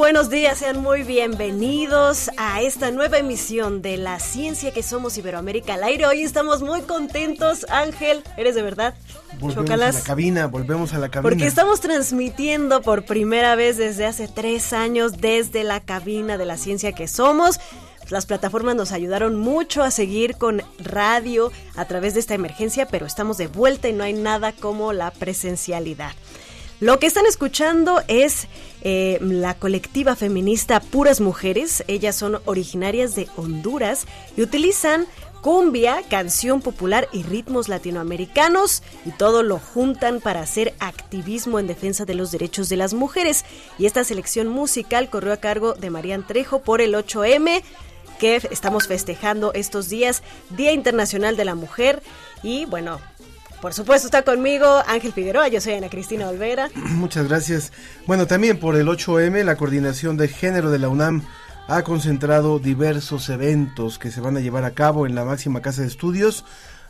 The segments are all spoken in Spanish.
Buenos días, sean muy bienvenidos a esta nueva emisión de La Ciencia que Somos Iberoamérica al aire. Hoy estamos muy contentos, Ángel, ¿eres de verdad? Volvemos a la cabina, volvemos a la cabina. Porque estamos transmitiendo por primera vez desde hace tres años desde la cabina de la ciencia que somos. Las plataformas nos ayudaron mucho a seguir con radio a través de esta emergencia, pero estamos de vuelta y no hay nada como la presencialidad. Lo que están escuchando es eh, la colectiva feminista Puras Mujeres. Ellas son originarias de Honduras y utilizan cumbia, canción popular y ritmos latinoamericanos y todo lo juntan para hacer activismo en defensa de los derechos de las mujeres. Y esta selección musical corrió a cargo de Marían Trejo por el 8M que estamos festejando estos días, Día Internacional de la Mujer y bueno, por supuesto está conmigo Ángel Figueroa, yo soy Ana Cristina Olvera. Muchas gracias. Bueno, también por el 8M, la Coordinación de Género de la UNAM ha concentrado diversos eventos que se van a llevar a cabo en la máxima casa de estudios,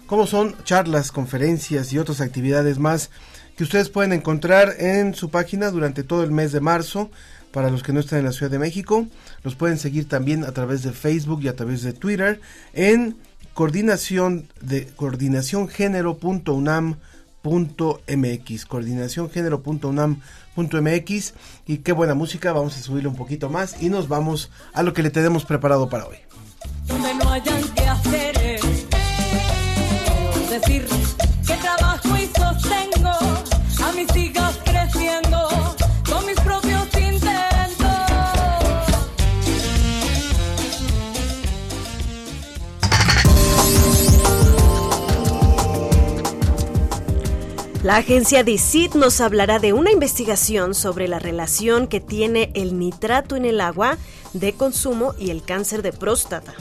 como son charlas, conferencias y otras actividades más que ustedes pueden encontrar en su página durante todo el mes de marzo. Para los que no están en la Ciudad de México, los pueden seguir también a través de Facebook y a través de Twitter en coordinación de coordinaciongénero.unam.mx coordinaciongénero.unam.mx y qué buena música, vamos a subirle un poquito más y nos vamos a lo que le tenemos preparado para hoy. La agencia DICIT nos hablará de una investigación sobre la relación que tiene el nitrato en el agua de consumo y el cáncer de próstata.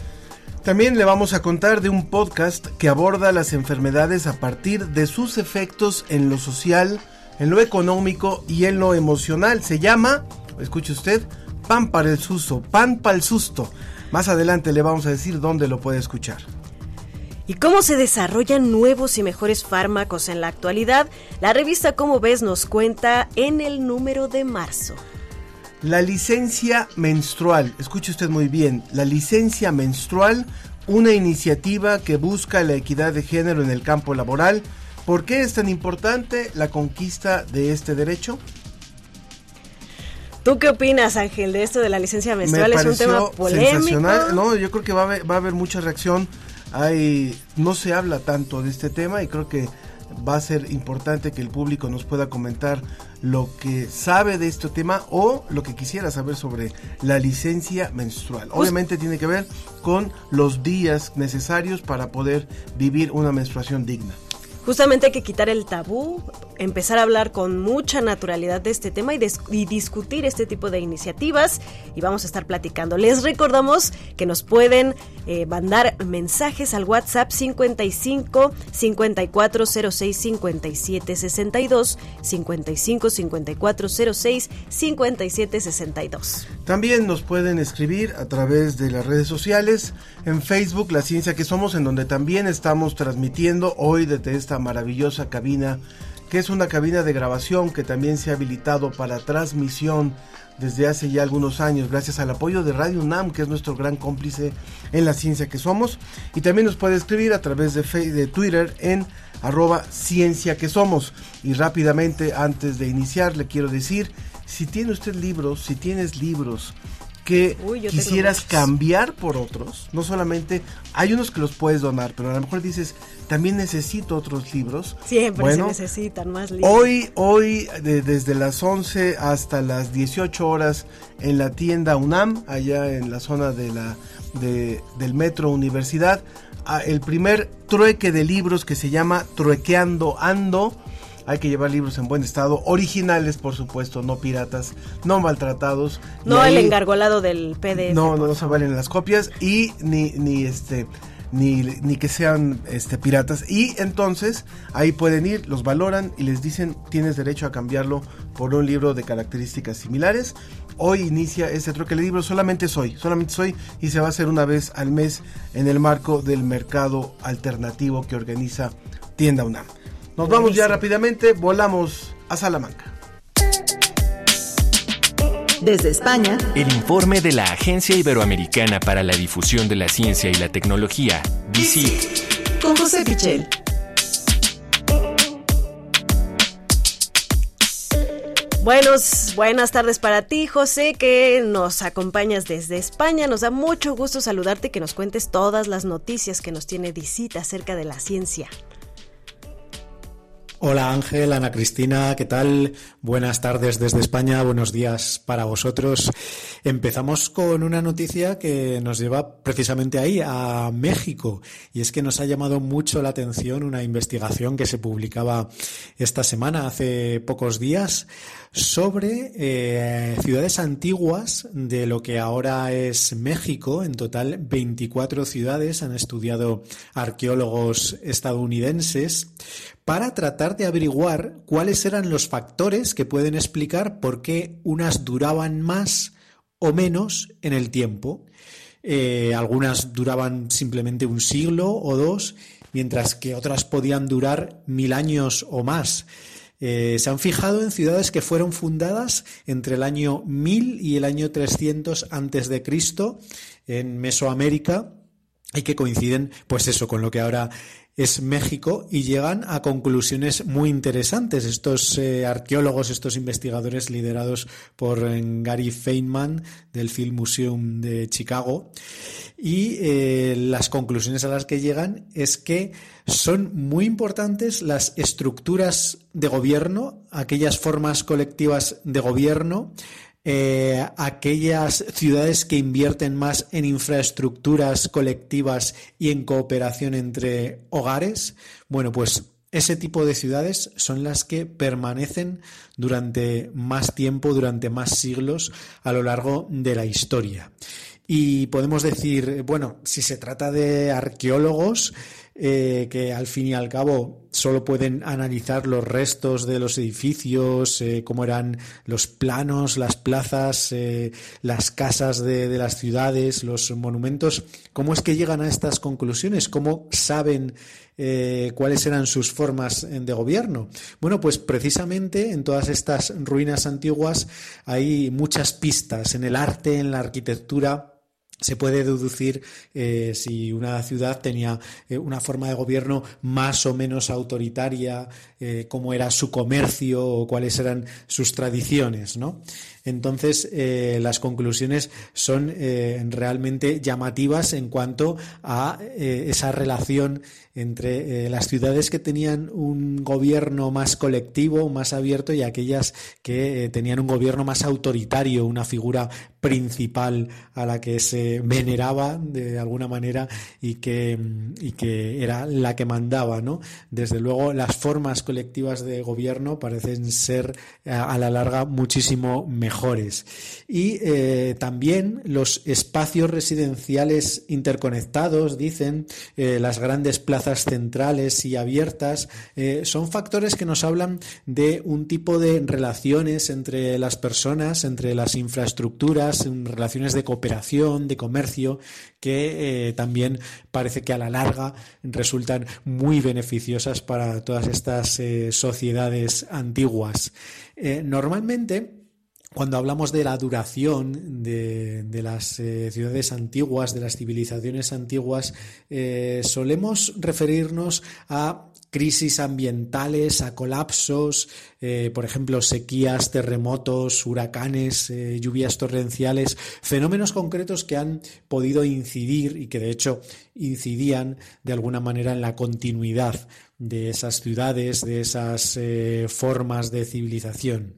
También le vamos a contar de un podcast que aborda las enfermedades a partir de sus efectos en lo social, en lo económico y en lo emocional. Se llama, escuche usted, Pan para el Susto, Pan para el Susto. Más adelante le vamos a decir dónde lo puede escuchar. ¿Y cómo se desarrollan nuevos y mejores fármacos en la actualidad? La revista Como ves nos cuenta en el número de marzo. La licencia menstrual, escuche usted muy bien, la licencia menstrual, una iniciativa que busca la equidad de género en el campo laboral. ¿Por qué es tan importante la conquista de este derecho? ¿Tú qué opinas, Ángel, de esto de la licencia menstrual? Es un tema polémico. sensacional. No, yo creo que va a haber, va a haber mucha reacción. Hay, no se habla tanto de este tema y creo que va a ser importante que el público nos pueda comentar lo que sabe de este tema o lo que quisiera saber sobre la licencia menstrual. Obviamente tiene que ver con los días necesarios para poder vivir una menstruación digna. Justamente hay que quitar el tabú, empezar a hablar con mucha naturalidad de este tema y, y discutir este tipo de iniciativas y vamos a estar platicando. Les recordamos que nos pueden eh, mandar mensajes al WhatsApp 55 5406 57 62 55 5406 57 62. También nos pueden escribir a través de las redes sociales, en Facebook La Ciencia que Somos, en donde también estamos transmitiendo hoy desde esta maravillosa cabina que es una cabina de grabación que también se ha habilitado para transmisión desde hace ya algunos años, gracias al apoyo de Radio UNAM, que es nuestro gran cómplice en la ciencia que somos. Y también nos puede escribir a través de, de Twitter en arroba ciencia que somos. Y rápidamente, antes de iniciar, le quiero decir, si tiene usted libros, si tienes libros que quisieras cambiar por otros, no solamente hay unos que los puedes donar, pero a lo mejor dices, también necesito otros libros. Siempre se necesitan más libros. Hoy, hoy, desde las 11 hasta las 18 horas en la tienda UNAM, allá en la zona de la, de, del Metro Universidad, el primer trueque de libros que se llama Truequeando Ando hay que llevar libros en buen estado, originales por supuesto, no piratas, no maltratados. No el engargolado del PDF. No, no, no se valen las copias y ni, ni este... Ni, ni, que sean este, piratas. Y entonces ahí pueden ir, los valoran y les dicen tienes derecho a cambiarlo por un libro de características similares. Hoy inicia este troque de libros, solamente soy, solamente soy y se va a hacer una vez al mes en el marco del mercado alternativo que organiza Tienda UNAM. Nos vamos ya rápidamente, volamos a Salamanca. Desde España, el informe de la Agencia Iberoamericana para la Difusión de la Ciencia y la Tecnología, DICIT, con José Pichel. Buenos, buenas tardes para ti, José, que nos acompañas desde España. Nos da mucho gusto saludarte y que nos cuentes todas las noticias que nos tiene DICIT acerca de la ciencia. Hola Ángel, Ana Cristina, ¿qué tal? Buenas tardes desde España, buenos días para vosotros. Empezamos con una noticia que nos lleva precisamente ahí, a México, y es que nos ha llamado mucho la atención una investigación que se publicaba esta semana, hace pocos días, sobre eh, ciudades antiguas de lo que ahora es México. En total, 24 ciudades han estudiado arqueólogos estadounidenses para tratar de averiguar cuáles eran los factores que pueden explicar por qué unas duraban más o menos en el tiempo. Eh, algunas duraban simplemente un siglo o dos, mientras que otras podían durar mil años o más. Eh, se han fijado en ciudades que fueron fundadas entre el año 1000 y el año 300 antes de Cristo en Mesoamérica y que coinciden, pues eso, con lo que ahora es México y llegan a conclusiones muy interesantes. Estos eh, arqueólogos, estos investigadores liderados por eh, Gary Feynman del Film Museum de Chicago. Y eh, las conclusiones a las que llegan es que son muy importantes las estructuras de gobierno, aquellas formas colectivas de gobierno, eh, aquellas ciudades que invierten más en infraestructuras colectivas y en cooperación entre hogares, bueno, pues ese tipo de ciudades son las que permanecen durante más tiempo, durante más siglos a lo largo de la historia. Y podemos decir, bueno, si se trata de arqueólogos, eh, que al fin y al cabo solo pueden analizar los restos de los edificios, eh, cómo eran los planos, las plazas, eh, las casas de, de, las ciudades, los monumentos. ¿Cómo es que llegan a estas conclusiones? ¿Cómo saben cuáles eran sus formas de gobierno? Bueno, pues precisamente en todas estas ruinas antiguas hay muchas pistas en el arte, en la arquitectura se puede deducir eh, si una ciudad tenía eh, una forma de gobierno más o menos autoritaria, eh, cómo era su comercio o cuáles eran sus tradiciones, ¿no? Entonces, las conclusiones son realmente llamativas en cuanto a esa relación entre las ciudades que tenían un gobierno más colectivo, más abierto y aquellas que tenían un gobierno más autoritario, una figura principal a la que se veneraba de alguna manera y que, mm, y que era la que mandaba, ¿no? Desde luego, las formas colectivas de gobierno parecen ser a la larga muchísimo mejor mejores. Y eh, también los espacios residenciales interconectados, dicen, eh, las grandes plazas centrales y abiertas, eh, son factores que nos hablan de un tipo de relaciones entre las personas, entre las infraestructuras, relaciones de cooperación, de comercio, que también parece que a la larga resultan muy beneficiosas para todas estas sociedades antiguas. normalmente, cuando hablamos de la duración de, las eh, ciudades antiguas, de las civilizaciones antiguas, eh, solemos referirnos a crisis ambientales, a colapsos, eh, por ejemplo, sequías, terremotos, huracanes, lluvias torrenciales, fenómenos concretos que han podido incidir y que de hecho incidían de alguna manera en la continuidad de esas ciudades, de esas formas de civilización.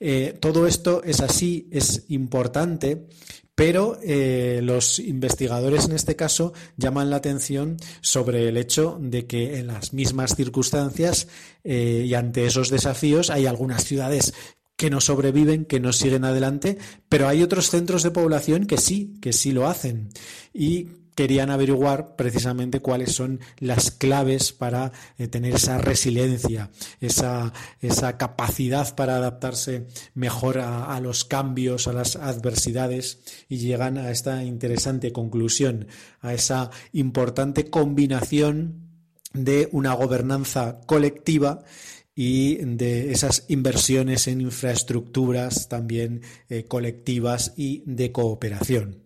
Eh, todo esto es así, es importante, pero eh, los investigadores en este caso llaman la atención sobre el hecho de que en las mismas circunstancias eh, y ante esos desafíos hay algunas ciudades que no sobreviven, que no siguen adelante, pero hay otros centros de población que sí, que sí lo hacen. Y querían averiguar precisamente cuáles son las claves para eh, tener esa resiliencia, esa, esa, capacidad para adaptarse mejor a, los cambios, a las adversidades y llegan a esta interesante conclusión, a esa importante combinación de una gobernanza colectiva y de esas inversiones en infraestructuras también eh, colectivas y de cooperación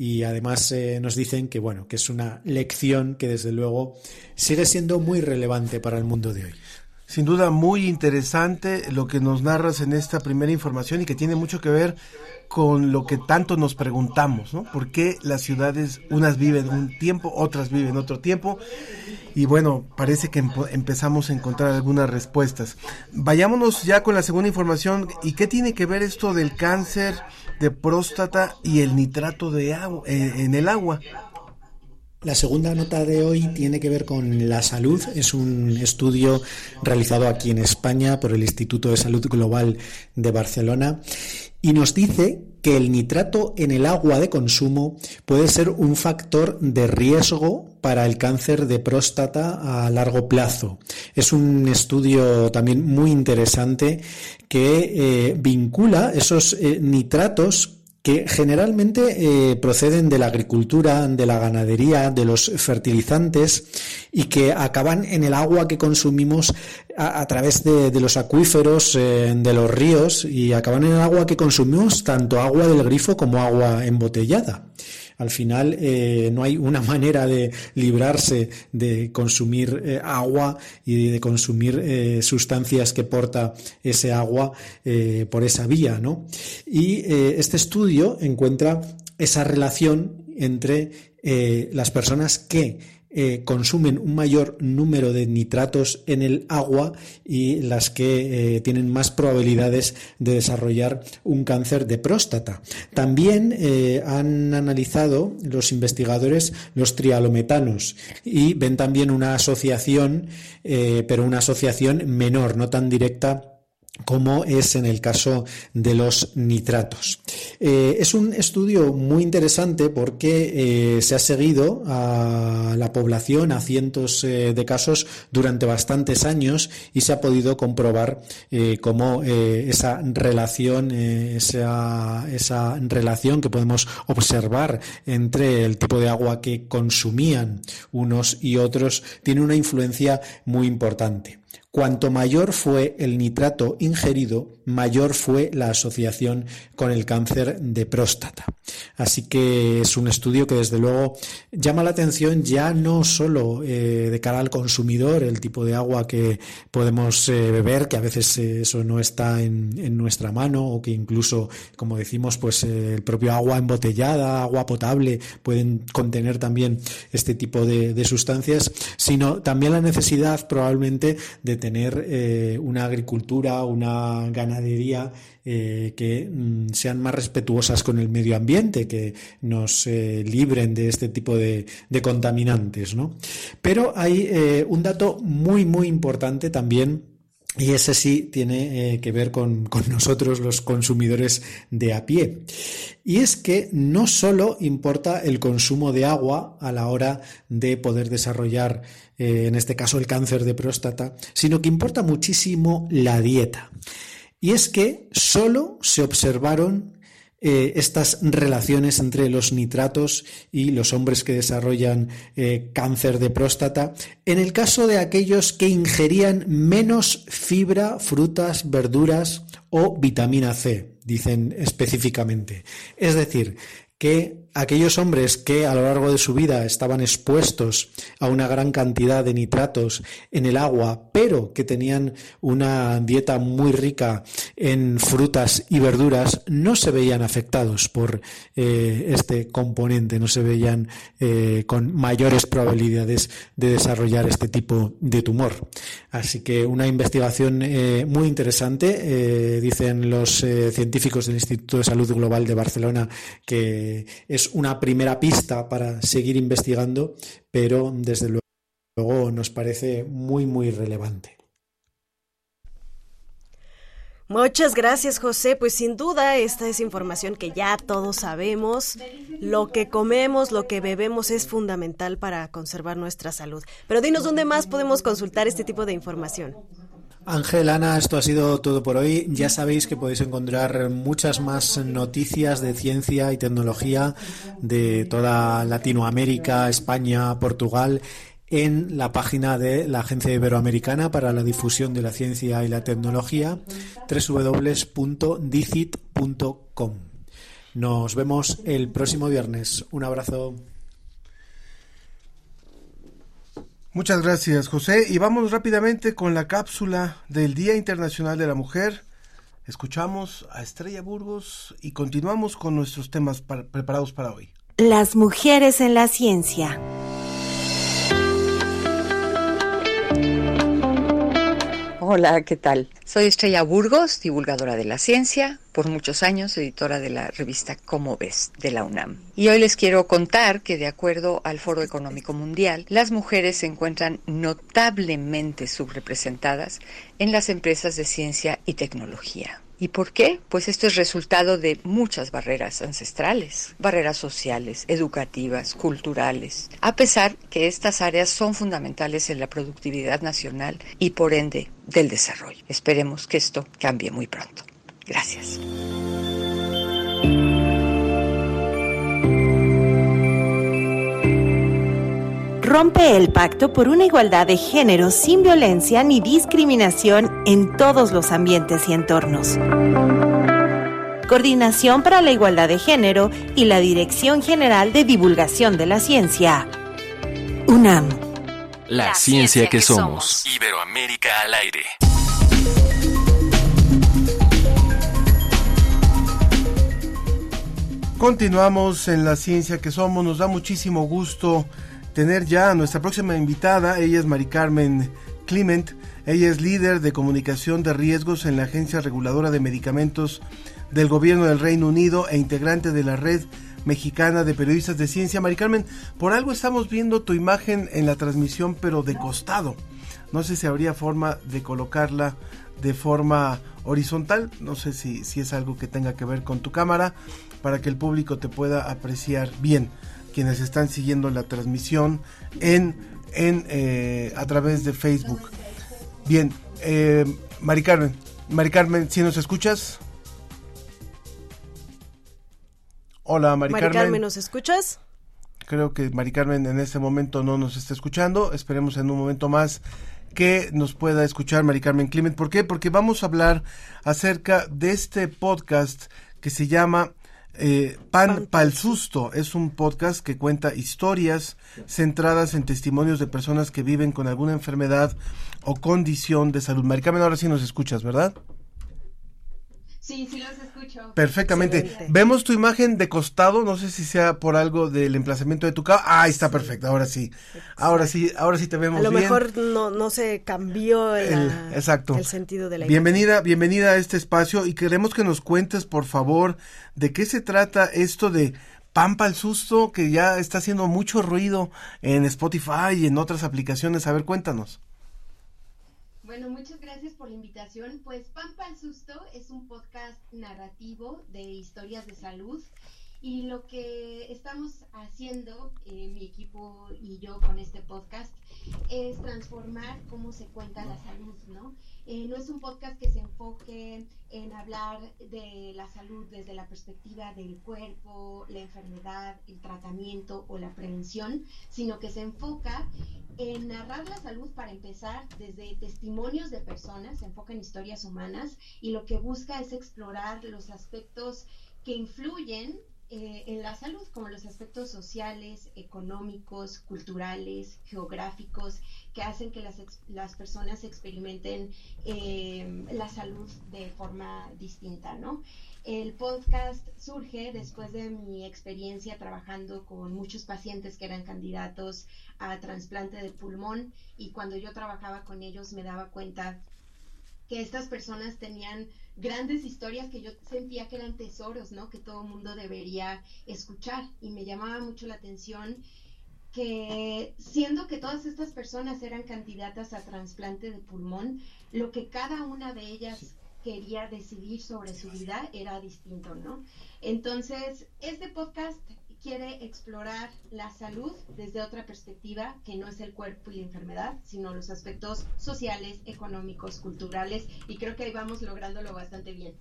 y además eh, nos dicen que bueno que es una lección que desde luego sigue siendo muy relevante para el mundo de hoy. Sin duda muy interesante lo que nos narras en esta primera información y que tiene mucho que ver con lo que tanto nos preguntamos, ¿no? ¿Por qué las ciudades unas viven un tiempo, otras viven otro tiempo? Y bueno, parece que empezamos a encontrar algunas respuestas. Vayámonos ya con la segunda información. ¿Y qué tiene que ver esto del cáncer? de próstata y el nitrato de agua, eh, en el agua. La segunda nota de hoy tiene que ver con la salud. Es un estudio realizado aquí en España por el Instituto de Salud Global de Barcelona y nos dice que el nitrato en el agua de consumo puede ser un factor de riesgo para el cáncer de próstata a largo plazo. Es un estudio también muy interesante que eh, vincula esos eh, nitratos que generalmente eh, proceden de la agricultura, de la ganadería, de los fertilizantes y que acaban en el agua que consumimos a, través de, los acuíferos, eh, de los ríos y acaban en el agua que consumimos, tanto agua del grifo como agua embotellada. Al final eh, no hay una manera de librarse de consumir eh, agua y de consumir eh, sustancias que porta ese agua por esa vía, ¿no? Y este estudio encuentra esa relación entre las personas que eh, consumen un mayor número de nitratos en el agua y las que eh, tienen más probabilidades de desarrollar un cáncer de próstata. También eh, han analizado los investigadores los trialometanos y ven también una asociación, pero una asociación menor, no tan directa como es en el caso de los nitratos. Eh, es un estudio muy interesante porque eh, se ha seguido a la población, a cientos eh, de casos durante bastantes años y se ha podido comprobar cómo esa relación, esa, esa relación que podemos observar entre el tipo de agua que consumían unos y otros tiene una influencia muy importante. Cuanto mayor fue el nitrato ingerido, mayor fue la asociación con el cáncer de próstata. Así que es un estudio que desde luego llama la atención ya no solo eh, de cara al consumidor, el tipo de agua que podemos eh, beber, que a veces eh, eso no está en, nuestra mano o que incluso, como decimos, pues el propio agua embotellada, agua potable, pueden contener también este tipo de, de sustancias, sino también la necesidad probablemente de tener eh, una agricultura, una ganadería eh, que mm, sean más respetuosas con el medio ambiente, que nos eh, libren de este tipo de, contaminantes. ¿no? Pero hay un dato muy, muy importante también y ese sí tiene eh, que ver con, nosotros los consumidores de a pie. Y es que no solo importa el consumo de agua a la hora de poder desarrollar, eh, en este caso, el cáncer de próstata, sino que importa muchísimo la dieta. Y es que solo se observaron eh, estas relaciones entre los nitratos y los hombres que desarrollan eh, cáncer de próstata en el caso de aquellos que ingerían menos fibra, frutas, verduras o vitamina C, dicen específicamente. Es decir, que aquellos hombres que a lo largo de su vida estaban expuestos a una gran cantidad de nitratos en el agua, pero que tenían una dieta muy rica en frutas y verduras, no se veían afectados por eh, este componente, no se veían eh, con mayores probabilidades de desarrollar este tipo de tumor. Así que una investigación eh, muy interesante, dicen los científicos del Instituto de Salud Global de Barcelona, que es es una primera pista para seguir investigando, pero desde luego nos parece muy, muy relevante. Muchas gracias, José. Pues sin duda esta es información que ya todos sabemos. Lo que comemos, lo que bebemos es fundamental para conservar nuestra salud. Pero dinos dónde más podemos consultar este tipo de información. Ángel, Ana, esto ha sido todo por hoy. Ya sabéis que podéis encontrar muchas más noticias de ciencia y tecnología de toda Latinoamérica, España, Portugal en la página de la Agencia Iberoamericana para la Difusión de la Ciencia y la Tecnología, www.dicit.com. Nos vemos el próximo viernes. Un abrazo. Muchas gracias, José. Y vamos rápidamente con la cápsula del Día Internacional de la Mujer. Escuchamos a Estrella Burgos y continuamos con nuestros temas preparados para hoy. Las mujeres en la ciencia. Hola, ¿qué tal? Soy Estrella Burgos, divulgadora de la ciencia, por muchos años editora de la revista Cómo ves de la UNAM. Y hoy les quiero contar que de acuerdo al Foro Económico Mundial, las mujeres se encuentran notablemente subrepresentadas en las empresas de ciencia y tecnología. ¿Y por qué? Pues esto es resultado de muchas barreras ancestrales, barreras sociales, educativas, culturales, a pesar que estas áreas son fundamentales en la productividad nacional y por ende del desarrollo. Esperemos que esto cambie muy pronto. Gracias. Rompe el pacto por una igualdad de género sin violencia ni discriminación en todos los ambientes y entornos. Coordinación para la Igualdad de Género y la Dirección General de Divulgación de la Ciencia. UNAM. La, ciencia, que, somos. Iberoamérica al aire. Continuamos en la ciencia que somos. Nos da muchísimo gusto tener ya a nuestra próxima invitada. Ella es Mari Carmen Clement. Ella es líder de comunicación de riesgos en la Agencia Reguladora de Medicamentos del Gobierno del Reino Unido e integrante de la Red Mexicana de Periodistas de Ciencia. Mari Carmen, por algo estamos viendo tu imagen en la transmisión, pero de costado. No sé si habría forma de colocarla de forma horizontal. No sé si, si es algo que tenga que ver con tu cámara para que el público te pueda apreciar bien quienes están siguiendo la transmisión en, en eh, a través de Facebook. Bien, eh, Mari Carmen, Mari Carmen, ¿si nos escuchas? Hola, Mari, Mari Carmen. ¿nos escuchas? Creo que Mari Carmen en este momento no nos está escuchando. Esperemos en un momento más que nos pueda escuchar Mari Carmen Clement. ¿Por qué? Porque vamos a hablar acerca de este podcast que se llama eh, Pan Pal Susto es un podcast que cuenta historias centradas en testimonios de personas que viven con alguna enfermedad o condición de salud. Maricarmen, ahora sí nos escuchas, ¿verdad? Sí, sí los escucho. Perfectamente. Vemos tu imagen de costado, no sé si sea por algo del emplazamiento de tu cama. Ah, ahí está perfecto, ahora sí. Ahora sí, ahora sí te vemos A lo bien. mejor no, no se cambió el, exacto. el sentido de la Bienvenida, bienvenida a este espacio y queremos que nos cuentes, por favor, de qué se trata esto de Pampa el susto que ya está haciendo mucho ruido en Spotify y en otras aplicaciones. A ver, cuéntanos. Bueno, muchas gracias por la invitación. Pues Pampa al Susto es un podcast narrativo de historias de salud y lo que estamos haciendo, eh, mi equipo y yo con este podcast, es transformar cómo se cuenta la salud, ¿no? Eh, no es un podcast que se enfoque en hablar de la salud desde la perspectiva del cuerpo, la enfermedad, el tratamiento o la prevención, sino que se enfoca en narrar la salud para empezar desde testimonios de personas, se enfoca en historias humanas y lo que busca es explorar los aspectos que influyen eh, en la salud, como los aspectos sociales, económicos, culturales, geográficos, que hacen que las, las personas experimenten eh, la salud de forma distinta, ¿no? El podcast surge después de mi experiencia trabajando con muchos pacientes que eran candidatos a trasplante de pulmón y cuando yo trabajaba con ellos me daba cuenta que estas personas tenían grandes historias que yo sentía que eran tesoros, ¿no? Que todo mundo debería escuchar y me llamaba mucho la atención que siendo que todas estas personas eran candidatas a trasplante de pulmón, lo que cada una de ellas quería decidir sobre su vida era distinto, ¿no? Entonces, este podcast quiere explorar la salud desde otra perspectiva que no es el cuerpo y la enfermedad, sino los aspectos sociales, económicos, culturales, y creo que ahí vamos lográndolo bastante bien.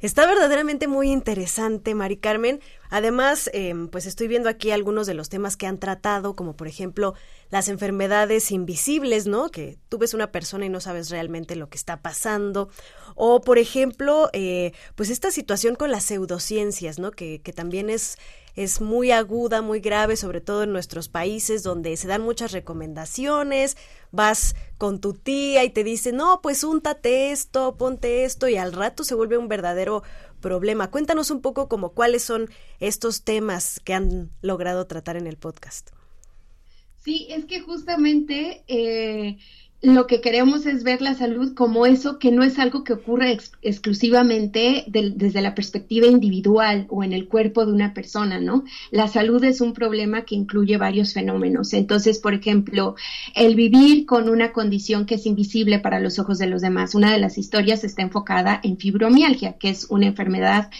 Está verdaderamente muy interesante, Mari Carmen. Además, em, pues estoy viendo aquí algunos de los temas que han tratado, como por ejemplo las enfermedades invisibles, ¿no? Que tú ves una persona y no sabes realmente lo que está pasando. O, por ejemplo, eh, pues esta situación con las pseudociencias, ¿no? Que también es es muy aguda, muy grave, sobre todo en nuestros países donde se dan muchas recomendaciones, vas con tu tía y te dice, no, pues úntate esto, ponte esto y al rato se vuelve un verdadero problema. Cuéntanos un poco como cuáles son estos temas que han logrado tratar en el podcast. Sí, es que justamente eh, lo que queremos es ver la salud como eso que no es algo que ocurre exclusivamente desde la perspectiva individual o en el cuerpo de una persona, ¿no? La salud es un problema que incluye varios fenómenos. Entonces, por ejemplo, el vivir con una condición que es invisible para los ojos de los demás. Una de las historias está enfocada en fibromialgia, que es una enfermedad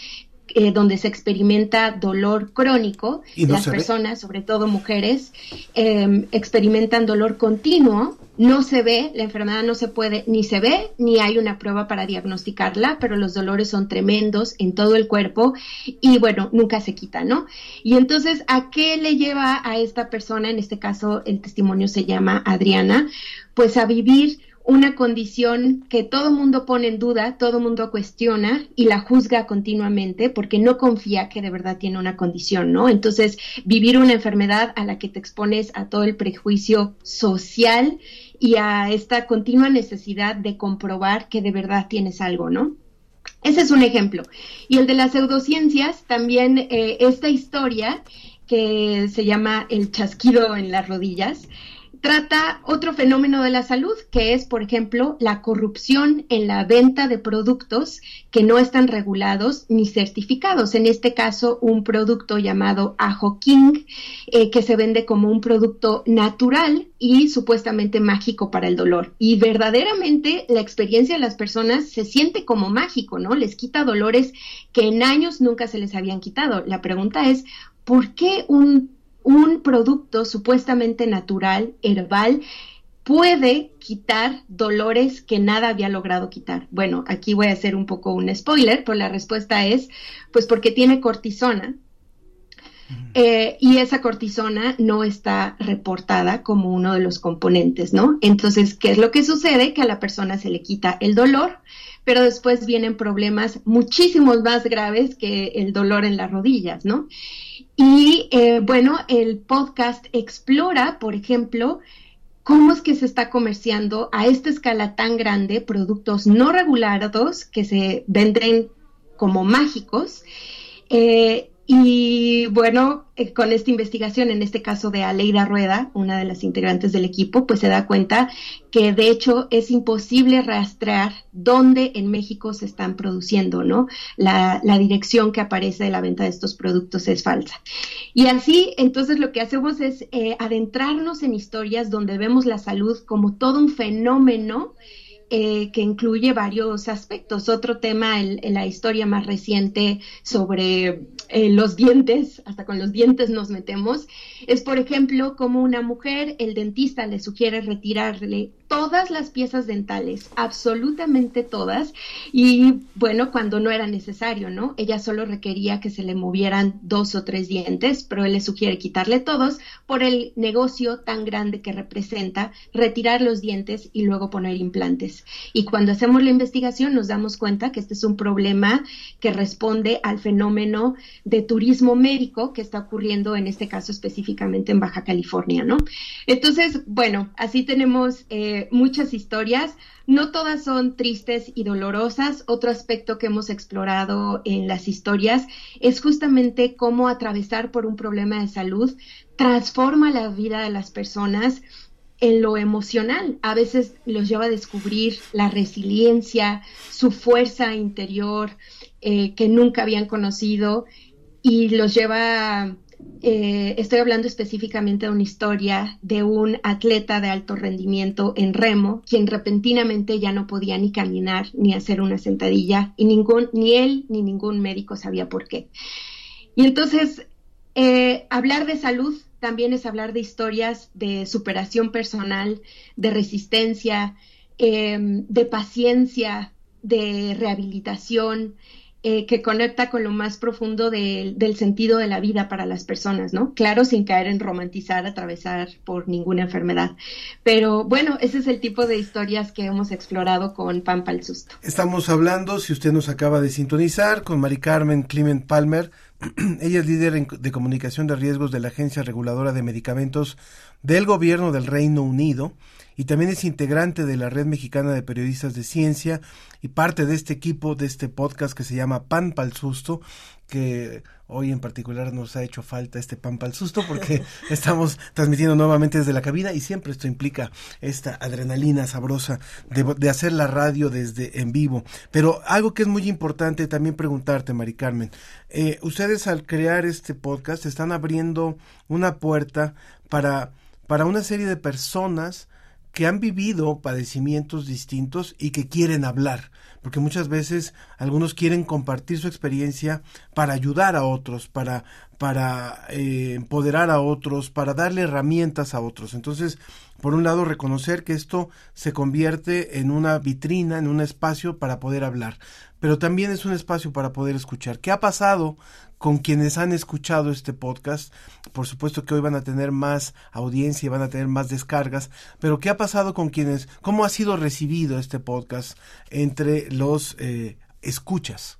eh, donde se experimenta dolor crónico. Las personas, sobre todo mujeres, em, experimentan dolor continuo. No se ve, la enfermedad no se puede, ni se ve, ni hay una prueba para diagnosticarla, pero los dolores son tremendos en todo el cuerpo y bueno, nunca se quita, ¿no? Y entonces, ¿a qué le lleva a esta persona, en este caso el testimonio se llama Adriana, pues a vivir una condición que todo mundo pone en duda, todo mundo cuestiona y la juzga continuamente porque no confía que de verdad tiene una condición, ¿no? Entonces, vivir una enfermedad a la que te expones a todo el prejuicio social y a esta continua necesidad de comprobar que de verdad tienes algo, ¿no? Ese es un ejemplo. Y el de las pseudociencias, también eh, esta historia que se llama el chasquido en las rodillas, trata otro fenómeno de la salud, que es, por ejemplo, la corrupción en la venta de productos que no están regulados ni certificados. En este caso, un producto llamado Ajo King, eh, que se vende como un producto natural y supuestamente mágico para el dolor. Y verdaderamente la experiencia de las personas se siente como mágico, ¿no? Les quita dolores que en años nunca se les habían quitado. La pregunta es, ¿por qué un un producto supuestamente natural, herbal, puede quitar dolores que nada había logrado quitar. Bueno, aquí voy a hacer un poco un spoiler, pero la respuesta es, pues porque tiene cortisona. Eh, y esa cortisona no está reportada como uno de los componentes, ¿no? Entonces, ¿qué es lo que sucede? Que a la persona se le quita el dolor, pero después vienen problemas muchísimos más graves que el dolor en las rodillas, ¿no? Y eh, bueno, el podcast explora, por ejemplo, cómo es que se está comerciando a esta escala tan grande productos no regulados que se venden como mágicos. Eh, y bueno, eh, con esta investigación, en este caso de Aleida Rueda, una de las integrantes del equipo, pues se da cuenta que de hecho es imposible rastrear dónde en México se están produciendo, ¿no? La, la dirección que aparece de la venta de estos productos es falsa. Y así, entonces lo que hacemos es eh, adentrarnos en historias donde vemos la salud como todo un fenómeno eh, que incluye varios aspectos. Otro tema en, la historia más reciente sobre eh, los dientes, hasta con los dientes nos metemos, es por ejemplo como una mujer, el dentista le sugiere retirarle todas las piezas dentales, absolutamente todas, y bueno, cuando no era necesario, ¿no? Ella solo requería que se le movieran dos o tres dientes, pero él le sugiere quitarle todos por el negocio tan grande que representa retirar los dientes y luego poner implantes. Y cuando hacemos la investigación nos damos cuenta que este es un problema que responde al fenómeno de turismo médico que está ocurriendo en este caso específicamente en Baja California, ¿no? Entonces, bueno, así tenemos... Eh, muchas historias. No todas son tristes y dolorosas. Otro aspecto que hemos explorado en las historias es justamente cómo atravesar por un problema de salud transforma la vida de las personas en lo emocional. A veces los lleva a descubrir la resiliencia, su fuerza interior eh, que nunca habían conocido y los lleva a eh, estoy hablando específicamente de una historia de un atleta de alto rendimiento en remo, quien repentinamente ya no podía ni caminar ni hacer una sentadilla, y ningún, ni él ni ningún médico sabía por qué. Y entonces, eh, hablar de salud también es hablar de historias de superación personal, de resistencia, eh, de paciencia, de rehabilitación, eh, que conecta con lo más profundo del sentido de la vida para las personas, ¿no? Claro, sin caer en romantizar, atravesar por ninguna enfermedad. Pero bueno, ese es el tipo de historias que hemos explorado con Pampa el Susto. Estamos hablando, si usted nos acaba de sintonizar, con Mari Carmen Clement Palmer. Ella es líder de comunicación de riesgos de la Agencia Reguladora de Medicamentos del Gobierno del Reino Unido y también es integrante de la Red Mexicana de Periodistas de Ciencia y parte de este equipo, de este podcast que se llama Pan Pal Susto, que hoy en particular nos ha hecho falta este pan pal susto porque estamos transmitiendo nuevamente desde la cabina y siempre esto implica esta adrenalina sabrosa de, de, hacer la radio desde en vivo. Pero algo que es muy importante también preguntarte, Mari Carmen, eh, ustedes al crear este podcast están abriendo una puerta para, para una serie de personas que han vivido padecimientos distintos y que quieren hablar, porque muchas veces algunos quieren compartir su experiencia para ayudar a otros, para, para eh, empoderar a otros, para darle herramientas a otros. Entonces, por un lado, reconocer que esto se convierte en una vitrina, en un espacio para poder hablar, pero también es un espacio para poder escuchar. ¿Qué ha pasado con quienes han escuchado este podcast. Por supuesto que hoy van a tener más audiencia y van a tener más descargas, pero ¿qué ha pasado con quienes, cómo ha sido recibido este podcast entre los eh, escuchas?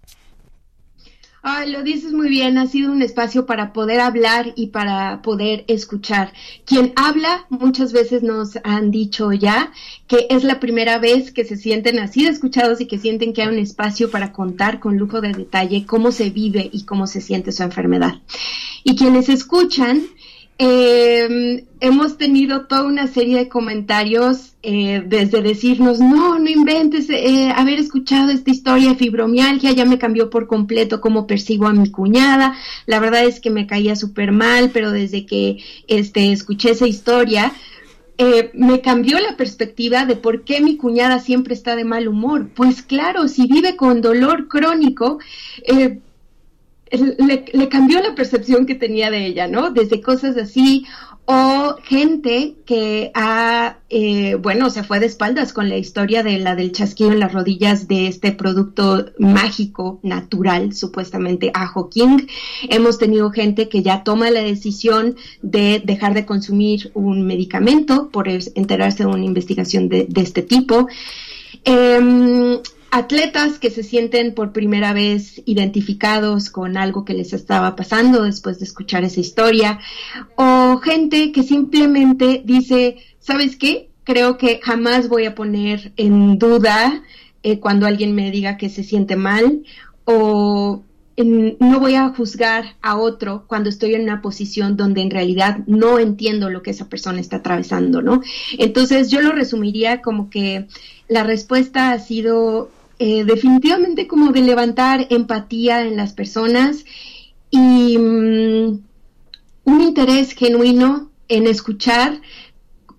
Ay, lo dices muy bien, ha sido un espacio para poder hablar y para poder escuchar. Quien habla, muchas veces nos han dicho ya que es la primera vez que se sienten así de escuchados y que sienten que hay un espacio para contar con lujo de detalle cómo se vive y cómo se siente su enfermedad. Y quienes escuchan, eh, hemos tenido toda una serie de comentarios eh, desde decirnos, no, no inventes, eh, haber escuchado esta historia de fibromialgia ya me cambió por completo cómo percibo a mi cuñada, la verdad es que me caía súper mal, pero desde que este, escuché esa historia, eh, me cambió la perspectiva de por qué mi cuñada siempre está de mal humor. Pues claro, si vive con dolor crónico, eh, le, cambió la percepción que tenía de ella, ¿no? Desde cosas así, o gente que ha, eh, bueno, se fue de espaldas con la historia de la del chasquido en las rodillas de este producto mágico, natural, supuestamente Ajo King. Hemos tenido gente que ya toma la decisión de dejar de consumir un medicamento por enterarse de una investigación de, este tipo. Eh, atletas que se sienten por primera vez identificados con algo que les estaba pasando después de escuchar esa historia, o gente que simplemente dice, ¿sabes qué? Creo que jamás voy a poner en duda eh, cuando alguien me diga que se siente mal, o no voy a juzgar a otro cuando estoy en una posición donde en realidad no entiendo lo que esa persona está atravesando, ¿no? Entonces yo lo resumiría como que la respuesta ha sido eh, definitivamente como de levantar empatía en las personas y mm, un interés genuino en escuchar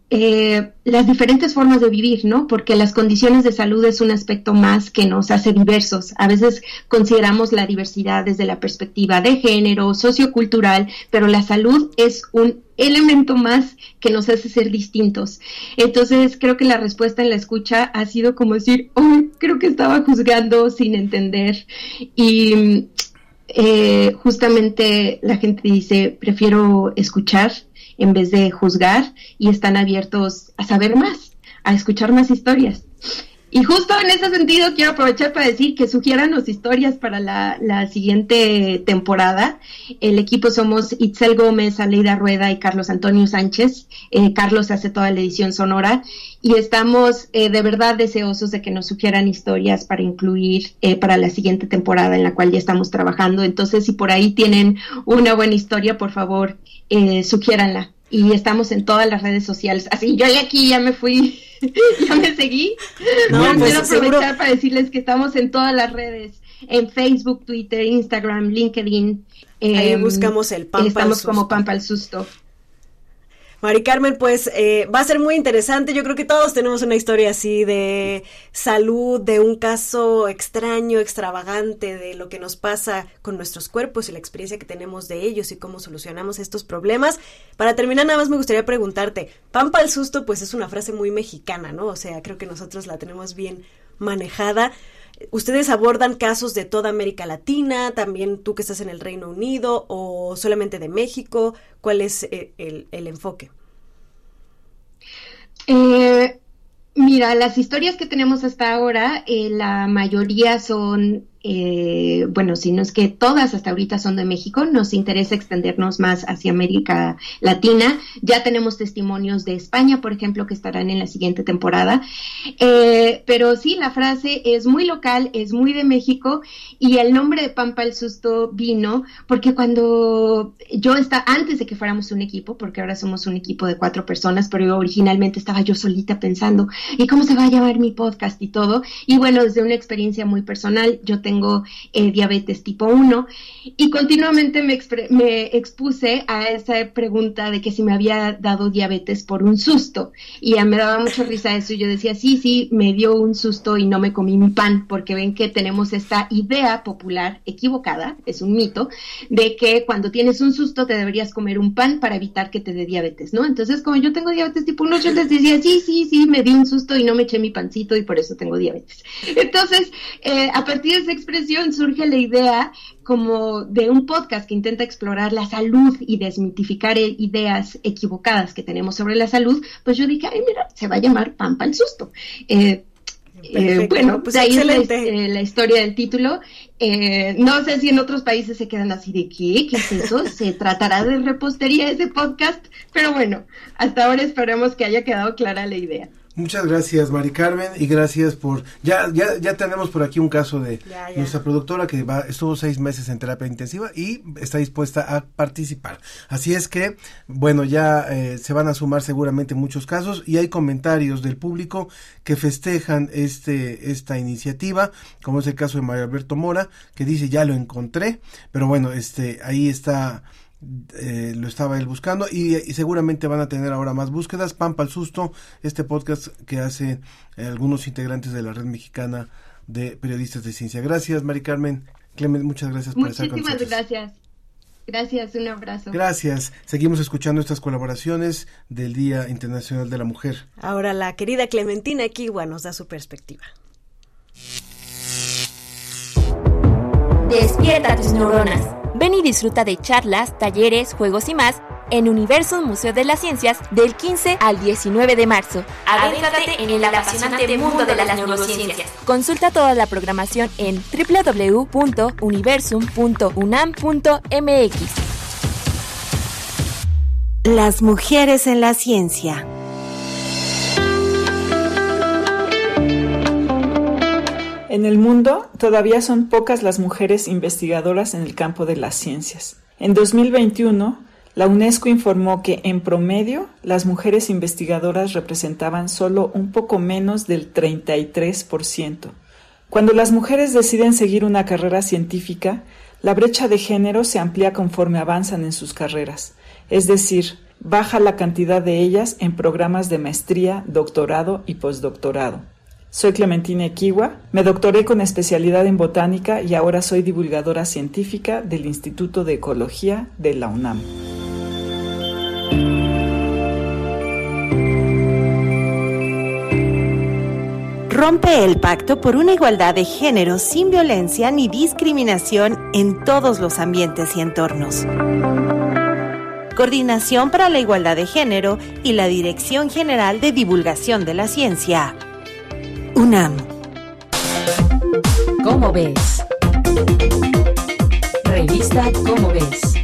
eh, las diferentes formas de vivir, ¿no? Porque las condiciones de salud es un aspecto más que nos hace diversos. A veces consideramos la diversidad desde la perspectiva de género, sociocultural, pero la salud es un elemento más que nos hace ser distintos. Entonces, creo que la respuesta en la escucha ha sido como decir, oh, creo que estaba juzgando sin entender. Y eh, justamente la gente dice, prefiero escuchar en vez de juzgar y están abiertos a saber más, a escuchar más historias. Y justo en ese sentido quiero aprovechar para decir que sugiéranos historias para la, siguiente temporada. El equipo somos Itzel Gómez, Aleida Rueda y Carlos Antonio Sánchez. Eh, Carlos hace toda la edición sonora y estamos eh, de verdad deseosos de que nos sugieran historias para incluir eh, para la siguiente temporada en la cual ya estamos trabajando. Entonces, si por ahí tienen una buena historia, por favor, eh, sugiéranla. Y estamos en todas las redes sociales. Así, yo aquí ya me fui ya me seguí. No, pues, quiero aprovechar para decirles que estamos en todas las redes, en Facebook, Twitter, Instagram, LinkedIn. Ahí em, buscamos el Pampa Estamos como Pampa al Susto. Mari Carmen, pues eh, va a ser muy interesante. Yo creo que todos tenemos una historia así de salud, de un caso extraño, extravagante, de lo que nos pasa con nuestros cuerpos y la experiencia que tenemos de ellos y cómo solucionamos estos problemas. Para terminar, nada más me gustaría preguntarte, Pampa al susto, pues es una frase muy mexicana, ¿no? O sea, creo que nosotros la tenemos bien manejada. ¿Ustedes abordan casos de toda América Latina, también tú que estás en el Reino Unido o solamente de México? ¿Cuál es eh, el, enfoque? Eh, mira, las historias que tenemos hasta ahora, eh, la mayoría son eh, bueno, si no es que todas hasta ahorita son de México, nos interesa extendernos más hacia América Latina. Ya tenemos testimonios de España, por ejemplo, que estarán en la siguiente temporada. Eh, pero sí, la frase es muy local, es muy de México y el nombre de Pampa el Susto vino porque cuando yo estaba, antes de que fuéramos un equipo, porque ahora somos un equipo de cuatro personas, pero originalmente estaba yo solita pensando, ¿y cómo se va a llamar mi podcast y todo? Y bueno, desde una experiencia muy personal, yo tengo tengo eh, diabetes tipo 1 y continuamente me, expuse a esa pregunta de que si me había dado diabetes por un susto y me daba mucha risa eso y yo decía, sí, sí, me dio un susto y no me comí mi pan porque ven que tenemos esta idea popular equivocada, es un mito, de que cuando tienes un susto te deberías comer un pan para evitar que te dé diabetes, ¿no? Entonces como yo tengo diabetes tipo 1, yo les decía, sí, sí, sí, me di un susto y no me eché mi pancito y por eso tengo diabetes. Entonces, eh, a partir de esa expresión surge la idea como de un podcast que intenta explorar la salud y desmitificar e-, ideas equivocadas que tenemos sobre la salud, pues yo dije, ay, mira, se va a llamar Pampa el Susto. Eh, eh, bueno, pues ahí es eh, la, historia del título. no sé si en otros países se quedan así de qué, qué es eso, se tratará de repostería ese podcast, pero bueno, hasta ahora esperemos que haya quedado clara la idea. Muchas gracias, Mari Carmen, y gracias por... Ya, ya, ya tenemos por aquí un caso de nuestra productora que va, estuvo seis meses en terapia intensiva y está dispuesta a participar. Así es que, bueno, ya eh, se van a sumar seguramente muchos casos y hay comentarios del público que festejan este esta iniciativa, como es el caso de Mario Alberto Mora, que dice ya lo encontré, pero bueno, este ahí está eh, lo estaba él buscando y, seguramente van a tener ahora más búsquedas. Pampa al susto, este podcast que hace eh, algunos integrantes de la red mexicana de periodistas de ciencia. Gracias, Mari Carmen. Clement, muchas gracias por estar con nosotros. gracias. Gracias, un abrazo. Gracias. Seguimos escuchando estas colaboraciones del Día Internacional de la Mujer. Ahora la querida Clementina Kiwa nos da su perspectiva. Despierta tus neuronas. Ven y disfruta de charlas, talleres, juegos y más en Universo Museo de las Ciencias del 15 al 19 de marzo. Adéntrate en el apasionante mundo de las neurociencias. Consulta toda la programación en www.universum.unam.mx. Las mujeres en la ciencia. En el mundo todavía son pocas las mujeres investigadoras en el campo de las ciencias. En 2021, la UNESCO informó que en promedio las mujeres investigadoras representaban solo un poco menos del 33%. Cuando las mujeres deciden seguir una carrera científica, la brecha de género se amplía conforme avanzan en sus carreras, es decir, baja la cantidad de ellas en programas de maestría, doctorado y postdoctorado. Soy Clementina Equiwa, me doctoré con especialidad en botánica y ahora soy divulgadora científica del Instituto de Ecología de la UNAM. Rompe el pacto por una igualdad de género sin violencia ni discriminación en todos los ambientes y entornos. Coordinación para la Igualdad de Género y la Dirección General de Divulgación de la Ciencia. UNAM. ¿Cómo ves? Revista ¿Cómo ves?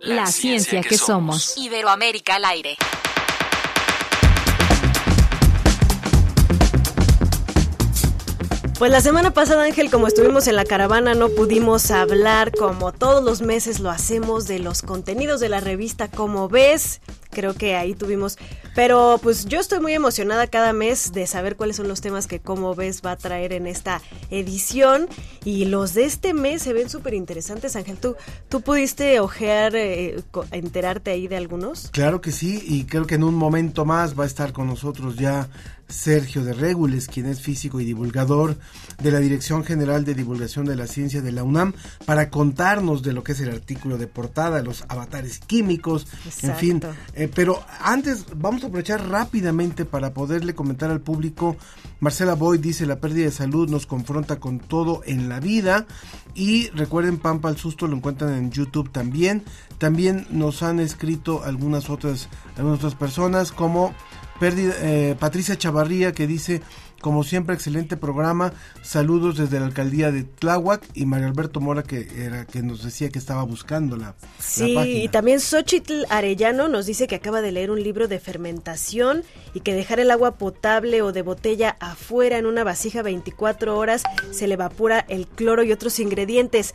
La ciencia que somos. Iberoamérica al aire. Pues la semana pasada, Ángel, como estuvimos en la caravana, no pudimos hablar como todos los meses lo hacemos de los contenidos de la revista Como ves. Creo que ahí tuvimos, pero pues yo estoy muy emocionada cada mes de saber cuáles son los temas que Como ves va a traer en esta edición y los de este mes se ven súper interesantes, Ángel. ¿Tú, ¿Tú pudiste ojear, eh, enterarte ahí de algunos? Claro que sí, y creo que en un momento más va a estar con nosotros ya Sergio de Regules, quien es físico y divulgador de la Dirección General de Divulgación de la Ciencia de la UNAM, para contarnos de lo que es el artículo de portada, los avatares químicos, en fin. Eh, pero antes, vamos a aprovechar rápidamente para poderle comentar al público. Marcela Boy dice, la pérdida de salud nos confronta con todo en la vida. Y recuerden, Pampa al Susto lo encuentran en YouTube también. También nos han escrito algunas otras, algunas otras personas como Pérdida, eh, Patricia Chavarría que dice, como siempre, excelente programa. Saludos desde la alcaldía de Tláhuac y Mario Alberto Mora que era que nos decía que estaba buscando la, Sí, y también Xochitl Arellano nos dice que acaba de leer un libro de fermentación y que dejar el agua potable o de botella afuera en una vasija 24 horas se le evapora el cloro y otros ingredientes.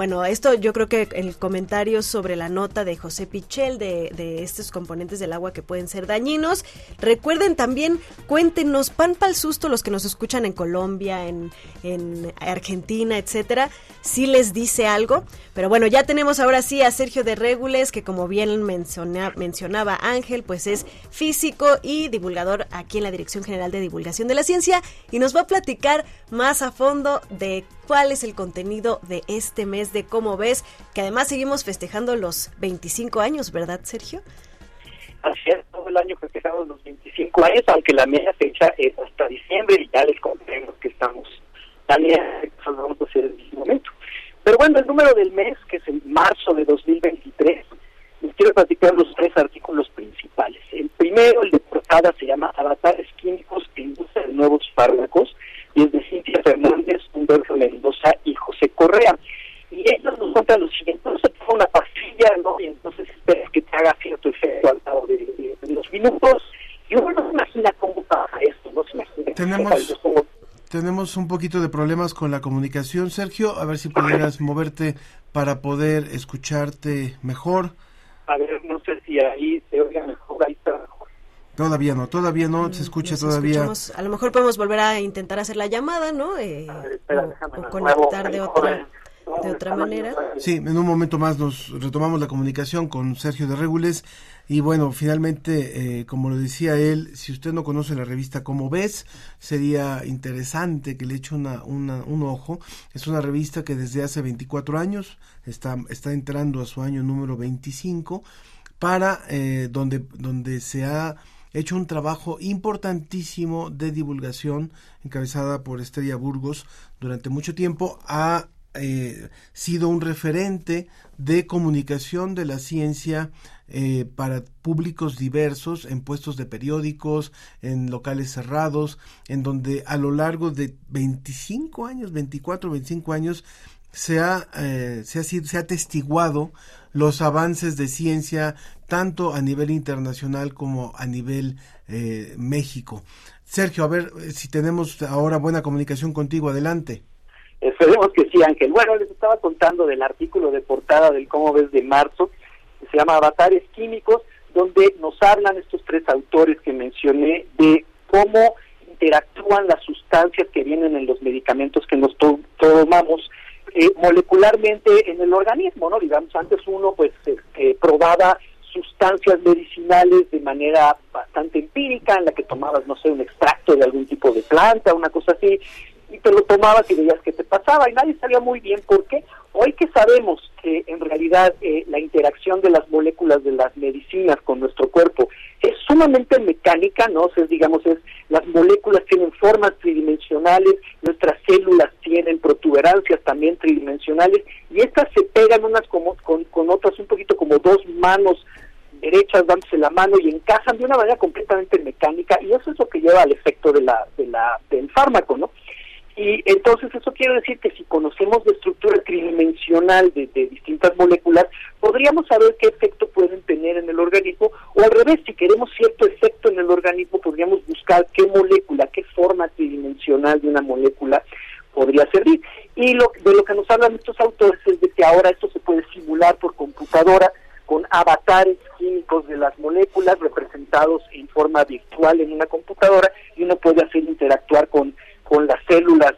Bueno, esto yo creo que el comentario sobre la nota de José Pichel de, estos componentes del agua que pueden ser dañinos. Recuerden también, cuéntenos, pan pa'l susto los que nos escuchan en Colombia, en, en Argentina, etcétera, si les dice algo. Pero bueno, ya tenemos ahora sí a Sergio de Regules, que como bien menciona- mencionaba Ángel, pues es físico y divulgador aquí en la Dirección General de Divulgación de la Ciencia y nos va a platicar más a fondo de cuál es el contenido de este mes de Cómo ves, que además seguimos festejando los 25 años, ¿verdad, Sergio? Así es, todo el año festejamos los 25 años, aunque la media fecha es hasta diciembre y ya les contaremos que estamos también vamos a hacer en este momento. Pero bueno, el número del mes, que es en marzo de 2023, les quiero platicar los tres artículos principales. El primero, el de portada, se llama Avatares Químicos e Industria de Nuevos Fármacos, y es de Cintia Fernández, Humberto Mendoza y José Correa. Y ellos nos cuentan lo siguiente, no se toma una pastilla, ¿no? Y entonces esperas que te haga cierto efecto al cabo de, de- de unos minutos. Y uno no se imagina cómo pasa esto, no se imagina Tenemos, cómo tenemos un poquito de problemas con la comunicación, Sergio. A ver si pudieras moverte para poder escucharte mejor. A ver, no sé si ahí se oiga mejor, ahí está mejor. Todavía no, todavía no, se escucha Nos todavía. escuchamos- a lo mejor podemos volver a intentar hacer la llamada, ¿no? Eh, espera, o- conectar de otra, de otra manera. Sí, en un momento más nos retomamos la comunicación con Sergio de Regules y bueno, finalmente, eh, como lo decía él, si usted no conoce la revista Como ves, sería interesante que le eche una, una- un ojo. Es una revista que desde hace 24 años está, está entrando a su año número 25 para eh, donde, donde se ha hecho un trabajo importantísimo de divulgación encabezada por Estrella Burgos durante mucho tiempo ha eh, sido un referente de comunicación de la ciencia eh, para públicos diversos en puestos de periódicos, en locales cerrados, en donde a lo largo de 25 años, 24, 25 años, se ha, eh, se ha, sido- se ha testiguado los avances de ciencia tanto a nivel internacional como a nivel eh, México. Sergio, a ver eh, si tenemos ahora buena comunicación contigo, adelante. Esperemos que sí, Ángel. Bueno, les estaba contando del artículo de portada del Cómo ves de marzo, que se llama Avatares Químicos, donde nos hablan estos tres autores que mencioné de cómo interactúan las sustancias que vienen en los medicamentos que nos tomamos eh, molecularmente en el organismo, ¿no? Digamos, antes uno pues eh, probaba sustancias medicinales de manera bastante empírica, en la que tomabas, no sé, un extracto de algún tipo de planta, una cosa así, y te lo tomabas y veías que te pasaba, y nadie sabía muy bien por qué. Hoy que sabemos que en realidad eh, la interacción de las moléculas de las medicinas con nuestro cuerpo es sumamente mecánica, ¿no? O sea, digamos, es, las moléculas tienen formas tridimensionales, nuestras células tienen protuberancias también tridimensionales, y estas se pegan unas como, con, con otras un poquito como dos manos derechas dándose la mano y encajan de una manera completamente mecánica y eso es lo que lleva al efecto de la, de la, del fármaco, ¿no? Y entonces eso quiere decir que si conocemos la estructura tridimensional de, distintas moléculas, podríamos saber qué efecto pueden tener en el organismo, o al revés, si queremos cierto efecto en el organismo, podríamos buscar qué molécula, qué forma tridimensional de una molécula podría servir. Y lo, de lo que nos hablan estos autores es de que ahora esto se puede simular por computadora con avatares químicos de las moléculas representados en forma virtual en una computadora y uno puede hacer interactuar con con las células,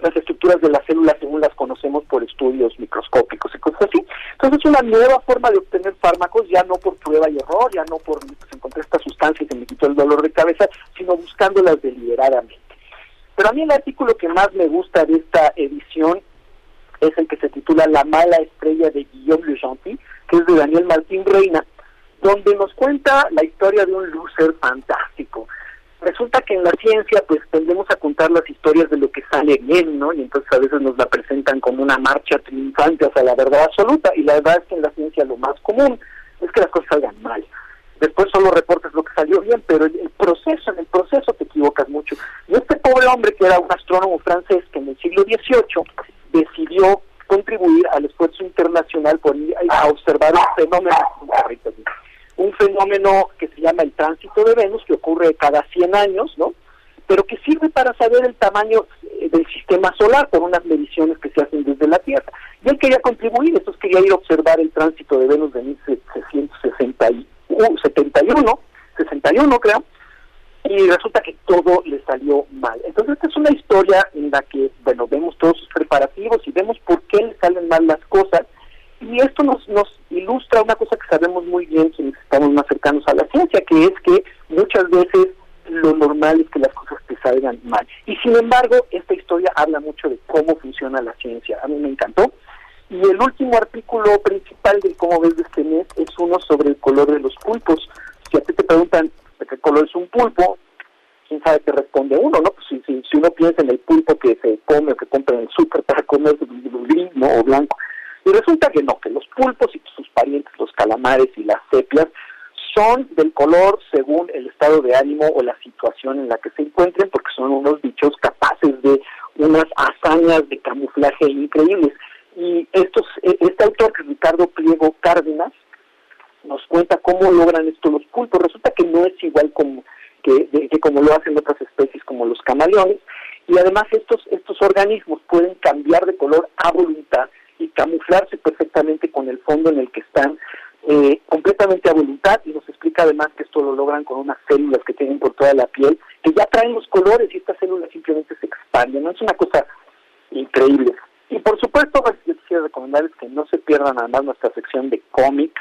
las estructuras de las células según las conocemos por estudios microscópicos y cosas así. Entonces es una nueva forma de obtener fármacos, ya no por prueba y error, ya no por pues, encontrar estas sustancias y me quitó el dolor de cabeza, sino buscándolas deliberadamente. Pero a mí el artículo que más me gusta de esta edición es el que se titula La mala estrella de Guillaume Le Gentil, que es de Daniel Martín Reina, donde nos cuenta la historia de un loser fantástico resulta que en la ciencia pues tendemos a contar las historias de lo que sale bien, ¿no? Y entonces a veces nos la presentan como una marcha triunfante hacia la verdad absoluta y la verdad es que en la ciencia lo más común es que las cosas salgan mal. Después solo reportes lo que salió bien, pero el, proceso, en el proceso te equivocas mucho. Y este pobre hombre que era un astrónomo francés que en el siglo XVIII decidió contribuir al esfuerzo internacional por ir a observar un fenómeno un fenómeno que se llama el tránsito de Venus, que ocurre cada 100 años, ¿no? Pero que sirve para saber el tamaño eh, del sistema solar por unas mediciones que se hacen desde la Tierra. Y él quería contribuir, entonces quería ir a observar el tránsito de Venus de 1771, 61 creo, y resulta que todo le salió mal. Entonces esta es una historia en la que, bueno, vemos todos sus preparativos y vemos por qué le salen mal las cosas, y esto nos, nos ilustra una cosa que sabemos muy bien quienes estamos más cercanos a la ciencia, que es que muchas veces lo normal es que las cosas te salgan mal. Y sin embargo, esta historia habla mucho de cómo funciona la ciencia. A mí me encantó. Y el último artículo principal de cómo ves de este mes es uno sobre el color de los pulpos. Si a ti te preguntan de qué color es un pulpo, quién sabe qué responde uno, ¿no? Pues si, si, uno piensa en el pulpo que se come o que compra en el súper para comer gris ¿no? o blanco, y resulta que no, que los pulpos y sus parientes, los calamares y las sepias, son del color según el estado de ánimo o la situación en la que se encuentren, porque son unos bichos capaces de unas hazañas de camuflaje increíbles. Y estos, e, este autor, Ricardo Pliego Cárdenas, nos cuenta cómo logran esto los pulpos. Resulta que no es igual como que, que como lo hacen otras especies como los camaleones, y además estos, estos organismos pueden cambiar de color a voluntad camuflarse perfectamente con el fondo en el que están eh, completamente a voluntad y nos explica además que esto lo logran con unas células que tienen por toda la piel que ya traen los colores y estas células simplemente se expanden, ¿no? Es una cosa increíble. Y por supuesto, pues, yo quisiera recomendarles que no se pierdan además nuestra sección de cómic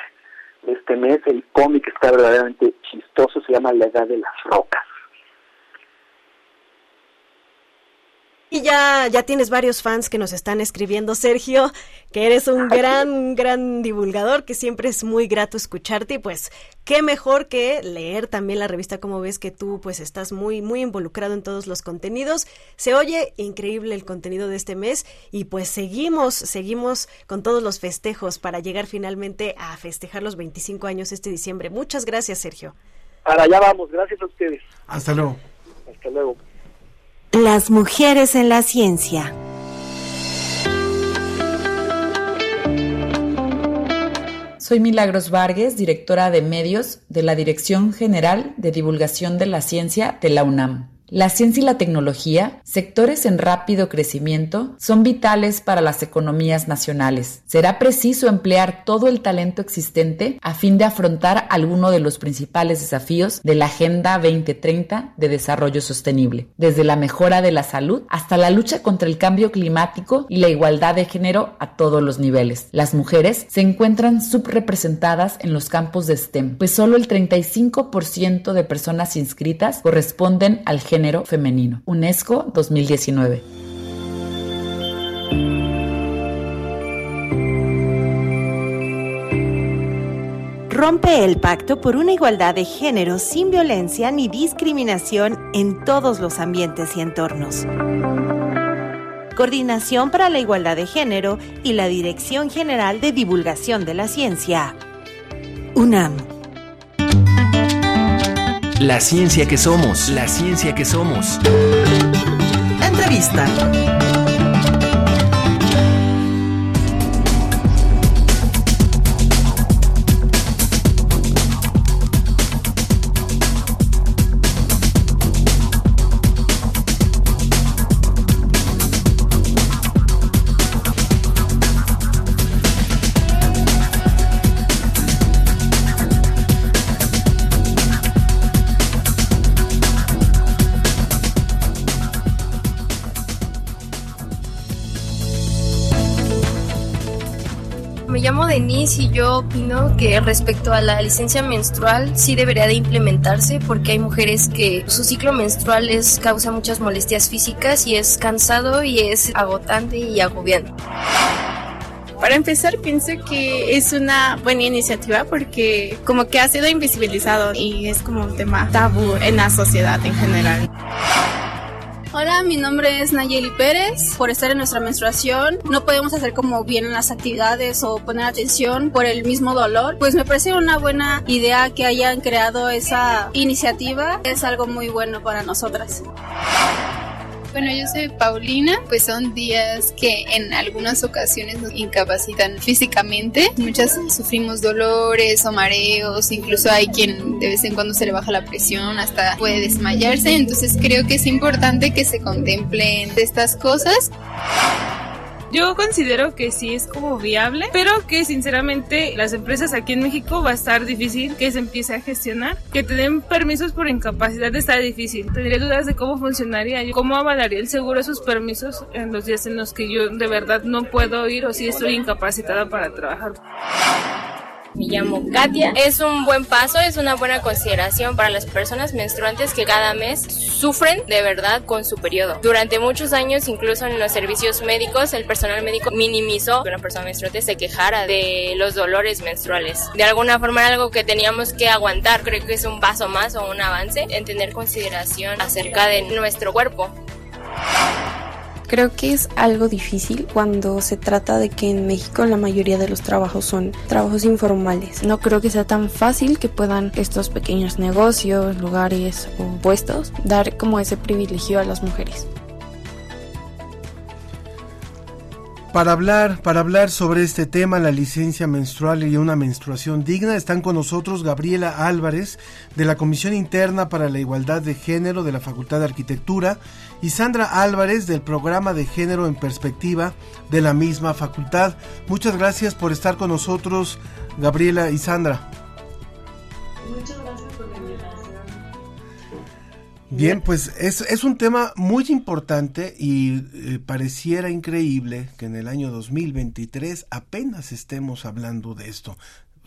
de este mes. El cómic está verdaderamente chistoso, se llama La Edad de las Rocas. Y ya, ya tienes varios fans que nos están escribiendo, Sergio, que eres un gran, gran divulgador, que siempre es muy grato escucharte y pues qué mejor que leer también la revista como ves que tú pues estás muy, muy involucrado en todos los contenidos. Se oye increíble el contenido de este mes y pues seguimos, seguimos con todos los festejos para llegar finalmente a festejar los 25 años este diciembre. Muchas gracias, Sergio. Para allá vamos, gracias a ustedes. Hasta luego. Hasta luego. Las mujeres en la ciencia. Soy Milagros Vargas, directora de medios de la Dirección General de Divulgación de la Ciencia de la UNAM. La ciencia y la tecnología, sectores en rápido crecimiento, son vitales para las economías nacionales. Será preciso emplear todo el talento existente a fin de afrontar alguno de los principales desafíos de la Agenda 2030 de Desarrollo Sostenible, desde la mejora de la salud hasta la lucha contra el cambio climático y la igualdad de género a todos los niveles. Las mujeres se encuentran subrepresentadas en los campos de STEM, pues solo el 35% de personas inscritas corresponden al género género femenino. UNESCO 2019. Rompe el pacto por una igualdad de género sin violencia ni discriminación en todos los ambientes y entornos. Coordinación para la Igualdad de Género y la Dirección General de Divulgación de la Ciencia. UNAM. La ciencia que somos, la ciencia que somos. Entrevista. Y yo opino que respecto a la licencia menstrual sí debería de implementarse porque hay mujeres que su ciclo menstrual les causa muchas molestias físicas y es cansado y es agotante y agobiante. Para empezar, pienso que es una buena iniciativa porque como que ha sido invisibilizado y es como un tema tabú en la sociedad en general. Hola, mi nombre es Nayeli Pérez. Por estar en nuestra menstruación, no podemos hacer como bien las actividades o poner atención por el mismo dolor. Pues me parece una buena idea que hayan creado esa iniciativa. Es algo muy bueno para nosotras. Bueno, yo soy Paulina, pues son días que en algunas ocasiones nos incapacitan físicamente. Muchas sufrimos dolores o mareos, incluso hay quien de vez en cuando se le baja la presión, hasta puede desmayarse. Entonces creo que es importante que se contemplen estas cosas. Yo considero que sí es como viable, pero que sinceramente las empresas aquí en México va a estar difícil que se empiece a gestionar. Que te den permisos por incapacidad está difícil. Tendría dudas de cómo funcionaría, cómo avalaría el seguro esos permisos en los días en los que yo de verdad no puedo ir o si estoy incapacitada para trabajar. Me llamo Katia. Es un buen paso, es una buena consideración para las personas menstruantes que cada mes sufren de verdad con su periodo. Durante muchos años, incluso en los servicios médicos, el personal médico minimizó que una persona menstruante se quejara de los dolores menstruales. De alguna forma era algo que teníamos que aguantar. Creo que es un paso más o un avance en tener consideración acerca de nuestro cuerpo. Creo que es algo difícil cuando se trata de que en México la mayoría de los trabajos son trabajos informales. No creo que sea tan fácil que puedan estos pequeños negocios, lugares o puestos dar como ese privilegio a las mujeres. Para hablar, para hablar sobre este tema, la licencia menstrual y una menstruación digna, están con nosotros Gabriela Álvarez de la Comisión Interna para la Igualdad de Género de la Facultad de Arquitectura y Sandra Álvarez del Programa de Género en Perspectiva de la misma facultad. Muchas gracias por estar con nosotros, Gabriela y Sandra. Muchas Bien, pues es, es un tema muy importante y eh, pareciera increíble que en el año 2023 apenas estemos hablando de esto.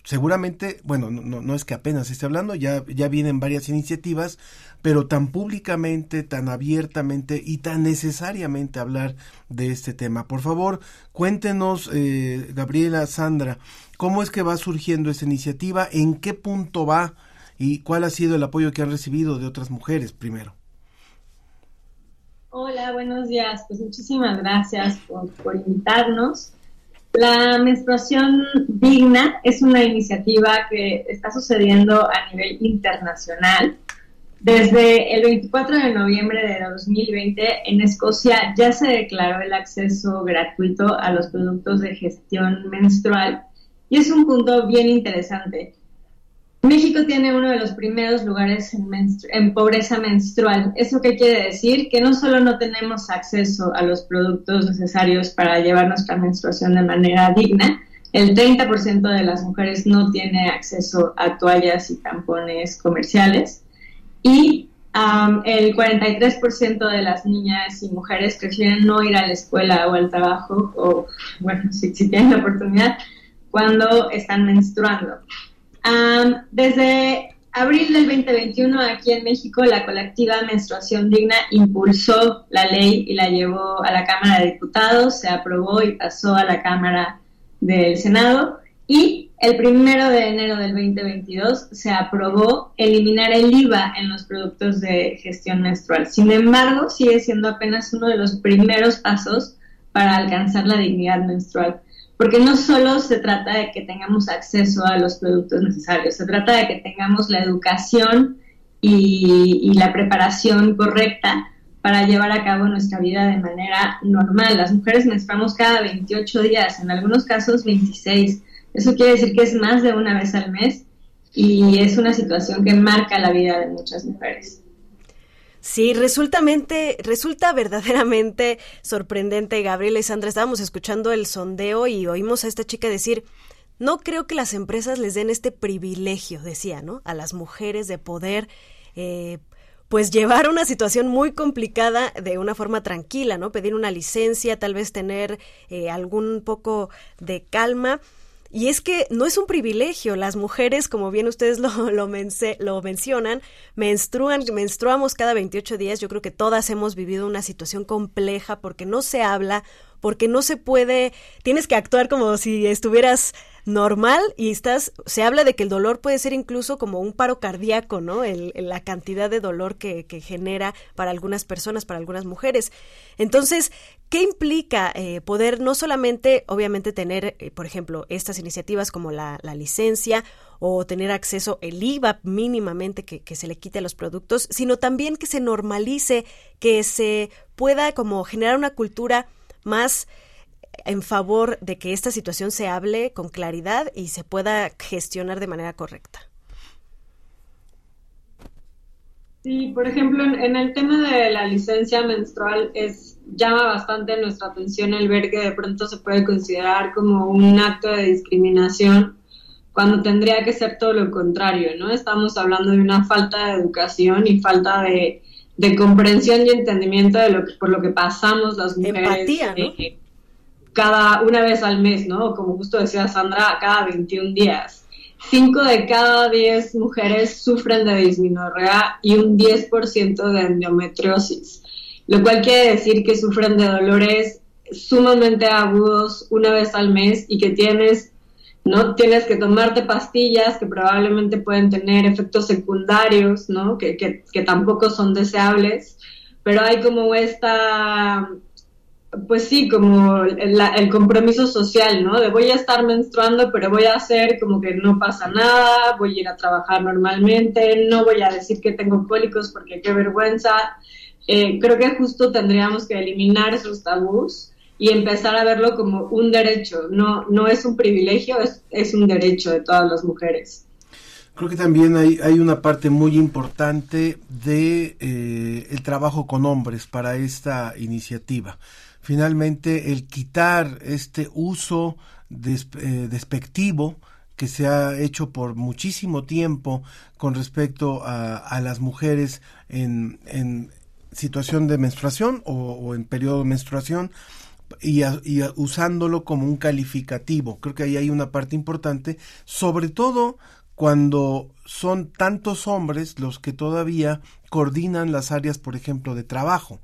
Seguramente, bueno, no, es que apenas esté hablando, ya, ya vienen varias iniciativas, pero tan públicamente, tan abiertamente y tan necesariamente hablar de este tema. Por favor, cuéntenos, eh, Gabriela, Sandra, cómo es que va surgiendo esta iniciativa, en qué punto va y cuál ha sido el apoyo que han recibido de otras mujeres primero. Hola, buenos días. Pues muchísimas gracias por, por invitarnos. La menstruación digna es una iniciativa que está sucediendo a nivel internacional. Desde el 24 de noviembre de 2020 en Escocia ya se declaró el acceso gratuito a los productos de gestión menstrual Y es un punto bien interesante. México tiene uno de los primeros lugares en, pobreza menstrual. ¿Eso qué quiere decir? Que no solo no tenemos acceso a los productos necesarios para llevar nuestra menstruación de manera digna, el 30% de las mujeres no tiene acceso a toallas y tampones comerciales y el 43% de las niñas y mujeres prefieren no ir a la escuela o al trabajo, o bueno, si tienen la oportunidad, cuando están menstruando desde abril del 2021 aquí en México la colectiva Menstruación Digna impulsó la ley y la llevó a la Cámara de Diputados, se aprobó y pasó a la Cámara del Senado y el primero de enero del 2022 se aprobó eliminar el IVA en los productos de gestión menstrual. Sin embargo, sigue siendo apenas uno de los primeros pasos para alcanzar la dignidad menstrual porque no solo se trata de que tengamos acceso a los productos necesarios, se trata de que tengamos la educación y, la preparación correcta para llevar a cabo nuestra vida de manera normal. Las mujeres menstruamos cada 28 días, en algunos casos 26. Eso quiere decir que es más de una vez al mes y es una situación que marca la vida de muchas mujeres. Sí, resulta verdaderamente sorprendente, Gabriela y Sandra. Estábamos escuchando el sondeo y oímos a esta chica decir, no creo que las empresas les den este privilegio, decía, ¿no? A las mujeres de poder, eh, pues llevar una situación muy complicada de una forma tranquila, ¿no? Pedir una licencia, tal vez tener eh, algún poco de calma. Y es que no es un privilegio, las mujeres, como bien ustedes lo, lo, lo mencionan, menstruan, menstruamos cada 28 días, yo creo que todas hemos vivido una situación compleja porque no se habla, porque no se puede, tienes que actuar como si estuvieras normal y estás, se habla de que el dolor puede ser incluso como un paro cardíaco, ¿no? El, la cantidad de dolor que, que, genera para algunas personas, para algunas mujeres. Entonces, ¿qué implica eh, poder no solamente, obviamente, tener, eh, por ejemplo, estas iniciativas como la, la licencia o tener acceso el IVA mínimamente que, se le quite a los productos, sino también que se normalice, que se pueda como generar una cultura más en favor de que esta situación se hable con claridad y se pueda gestionar de manera correcta. Sí, por ejemplo, en, el tema de la licencia menstrual es llama bastante nuestra atención el ver que de pronto se puede considerar como un acto de discriminación cuando tendría que ser todo lo contrario, ¿no? Estamos hablando de una falta de educación y falta de, de comprensión y entendimiento de lo que, por lo que pasamos las mujeres. Empatía, ¿no? Eh, cada una vez al mes, ¿no? Como justo decía Sandra, cada 21 días. Cinco de cada 10 mujeres sufren de disminorrea y un 10% de endometriosis, lo cual quiere decir que sufren de dolores sumamente agudos una vez al mes y que tienes ¿no? Tienes que tomarte pastillas que probablemente pueden tener efectos secundarios, ¿no? Que, que, que tampoco son deseables, pero hay como esta pues sí, como el, compromiso social, ¿no? De voy a estar menstruando, pero voy a hacer como que no pasa nada, voy a ir a trabajar normalmente, no voy a decir que tengo cólicos porque qué vergüenza. Eh, creo que justo tendríamos que eliminar esos tabús y empezar a verlo como un derecho, no, no es un privilegio, es, es un derecho de todas las mujeres. Creo que también hay, hay una parte muy importante de eh, el trabajo con hombres para esta iniciativa finalmente el quitar este uso eh, despectivo que se ha hecho por muchísimo tiempo con respecto a, las mujeres en, en, situación de menstruación o, en periodo de menstruación y, usándolo como un calificativo. Creo que ahí hay una parte importante, sobre todo cuando son tantos hombres los que todavía coordinan las áreas, por ejemplo, de trabajo.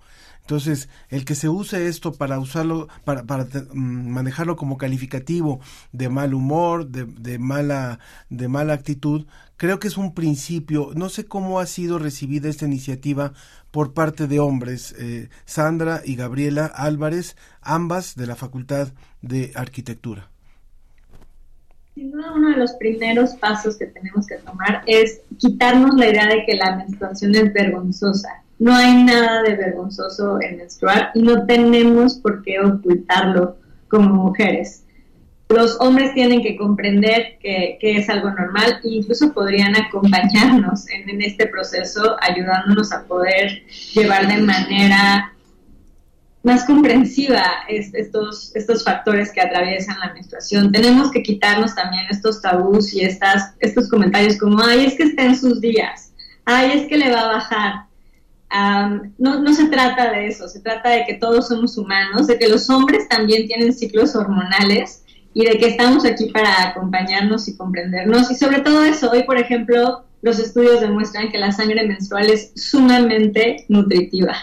Entonces, el que se use esto para usarlo, para, para mm, manejarlo como calificativo de mal humor, de, mala, de mala actitud, creo que es un principio. No sé cómo ha sido recibida esta iniciativa por parte de hombres, eh, Sandra y Gabriela Álvarez, ambas de la Facultad de Arquitectura. Sin duda, uno de los primeros pasos que tenemos que tomar es quitarnos la idea de que la menstruación es vergonzosa no hay nada de vergonzoso en menstruar y no tenemos por qué ocultarlo como mujeres. Los hombres tienen que comprender que, es algo normal e incluso podrían acompañarnos en, este proceso, ayudándonos a poder llevar de manera más comprensiva estos, estos factores que atraviesan la menstruación. Tenemos que quitarnos también estos tabús y estas, estos comentarios como, ay, es que está en sus días, ay, es que le va a bajar. no, no se trata de eso, se trata de que todos somos humanos, de que los hombres también tienen ciclos hormonales y de que estamos aquí para acompañarnos y comprendernos. Y sobre todo eso, hoy, por ejemplo, los estudios demuestran que la sangre menstrual es sumamente nutritiva.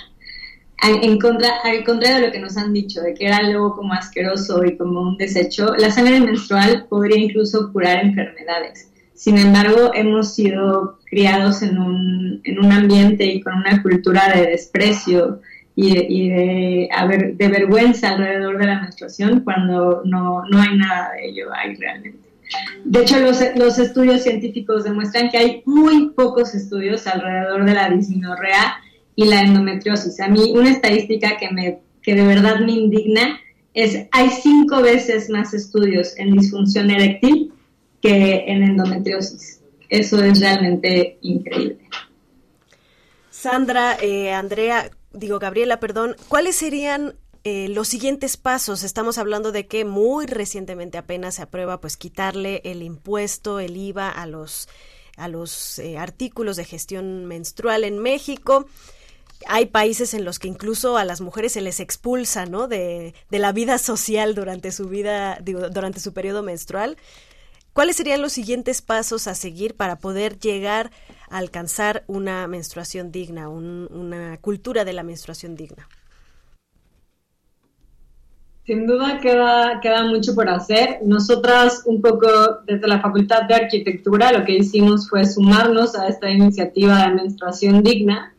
En contra, al contrario de lo que nos han dicho, de que era algo como asqueroso y como un desecho, la sangre menstrual podría incluso curar enfermedades. Sin embargo, hemos sido criados en un, en un ambiente y con una cultura de desprecio y, de, haber, de vergüenza alrededor de la menstruación cuando no, no hay nada de ello ahí realmente. De hecho, los, los, estudios científicos demuestran que hay muy pocos estudios alrededor de la disminorrea y la endometriosis. A mí una estadística que, me, que de verdad me indigna es hay cinco veces más estudios en disfunción eréctil que en endometriosis. Eso es realmente increíble. Sandra, eh, Andrea, digo Gabriela, perdón, ¿cuáles serían eh, los siguientes pasos? Estamos hablando de que muy recientemente apenas se aprueba pues quitarle el impuesto, el IVA a los a los eh, artículos de gestión menstrual en México. Hay países en los que incluso a las mujeres se les expulsa, ¿no? De, de la vida social durante su vida, digo, durante su periodo menstrual. ¿Cuáles serían los siguientes pasos a seguir para poder llegar alcanzar una menstruación digna, una cultura de la menstruación digna? Sin duda queda, queda mucho por hacer. Nosotras un poco desde la Facultad de Arquitectura lo que hicimos fue sumarnos a esta iniciativa de menstruación digna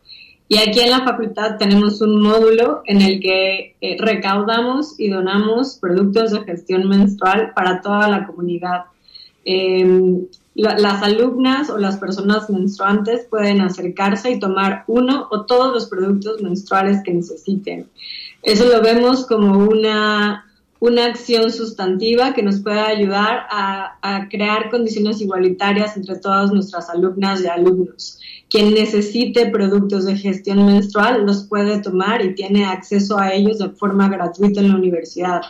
y aquí en la facultad tenemos un módulo en el que eh, recaudamos y donamos productos de gestión menstrual para toda la comunidad. Em, las alumnas o las personas menstruantes pueden acercarse y tomar uno o todos los productos menstruales que necesiten. Eso lo vemos como una, una acción sustantiva que nos puede ayudar a, a crear condiciones igualitarias entre todas nuestras alumnas y alumnos. Quien necesite productos de gestión menstrual los puede tomar y tiene acceso a ellos de forma gratuita en la universidad.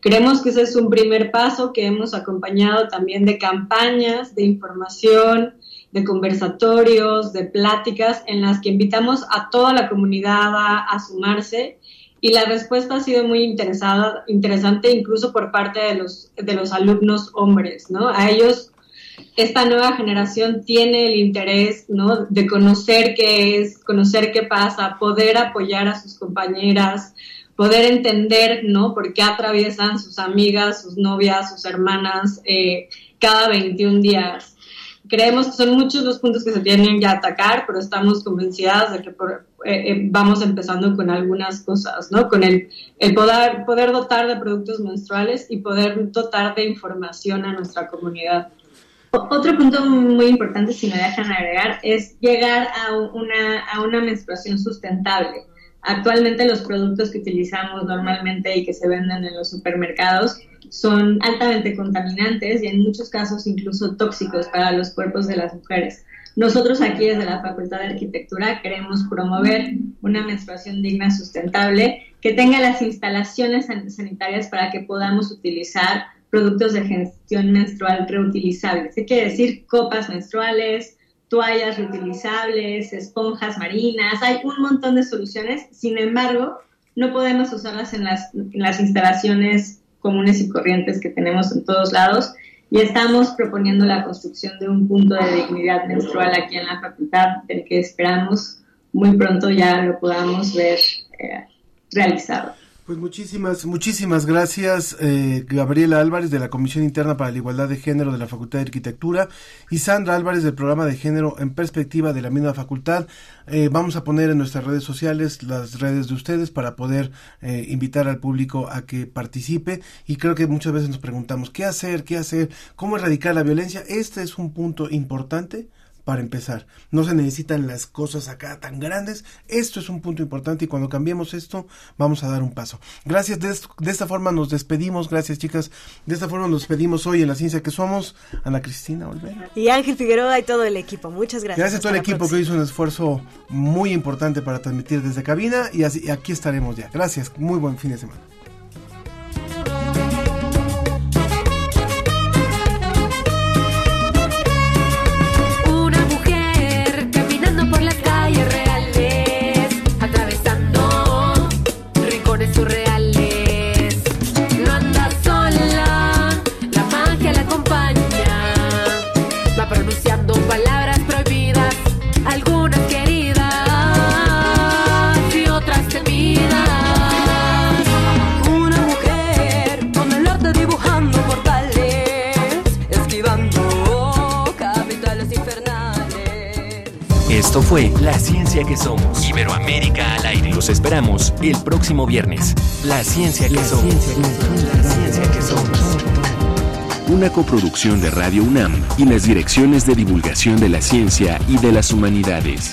Creemos que ese es un primer paso que hemos acompañado también de campañas de información, de conversatorios, de pláticas en las que invitamos a toda la comunidad a, sumarse y la respuesta ha sido muy interesada, interesante incluso por parte de los, de los alumnos hombres, ¿no? A ellos esta nueva generación tiene el interés, ¿no? De conocer qué es, conocer qué pasa, poder apoyar a sus compañeras, poder entender, ¿no? Por qué atraviesan sus amigas, sus novias, sus hermanas eh, cada 21 días. Creemos que son muchos los puntos que se tienen que atacar, pero estamos convencidas de que eh, eh, vamos empezando con algunas cosas, ¿no? Con el, el poder, poder dotar de productos menstruales y poder dotar de información a nuestra comunidad. Otro punto muy importante, si me dejan agregar, es llegar a una, a una menstruación sustentable Actualmente los productos que utilizamos normalmente y que se venden en los supermercados son altamente contaminantes y en muchos casos incluso tóxicos para los cuerpos de las mujeres. Nosotros aquí desde la Facultad de Arquitectura queremos promover una menstruación digna, sustentable, que tenga las instalaciones sanitarias para que podamos utilizar productos de gestión menstrual reutilizables. ¿Qué quiere decir? Copas menstruales, toallas reutilizables, esponjas marinas, hay un montón de soluciones, sin embargo, no podemos usarlas en las, las instalaciones comunes y corrientes que tenemos en todos lados y estamos proponiendo la construcción de un punto de dignidad menstrual aquí en la facultad, del que esperamos muy pronto ya lo podamos ver eh, realizado. Pues muchísimas, muchísimas gracias, eh, Gabriela Álvarez de la Comisión Interna para la Igualdad de Género de la Facultad de Arquitectura y Sandra Álvarez del Programa de Género en Perspectiva de la misma facultad. Eh, vamos a poner en nuestras redes sociales las redes de ustedes para poder eh, invitar al público a que participe y creo que muchas veces nos preguntamos qué hacer, qué hacer, cómo erradicar la violencia. Este es un punto importante para empezar. No se necesitan las cosas acá tan grandes. Esto es un punto importante y cuando cambiemos esto vamos a dar un paso. Gracias, de, de esta forma nos despedimos. Gracias chicas. De esta forma nos despedimos hoy en la ciencia que somos. Ana Cristina Olvera. Y Ángel Figueroa y todo el equipo. Muchas gracias. Gracias a todo el equipo que hizo un esfuerzo muy importante para transmitir desde cabina y, así, y aquí estaremos ya. Gracias. Muy buen fin de semana. Esto fue La Ciencia que Somos. Iberoamérica al aire. Los esperamos el próximo viernes. La Ciencia que Somos. La Ciencia que Somos. Una coproducción de Radio UNAM y las direcciones de divulgación de la ciencia y de las humanidades.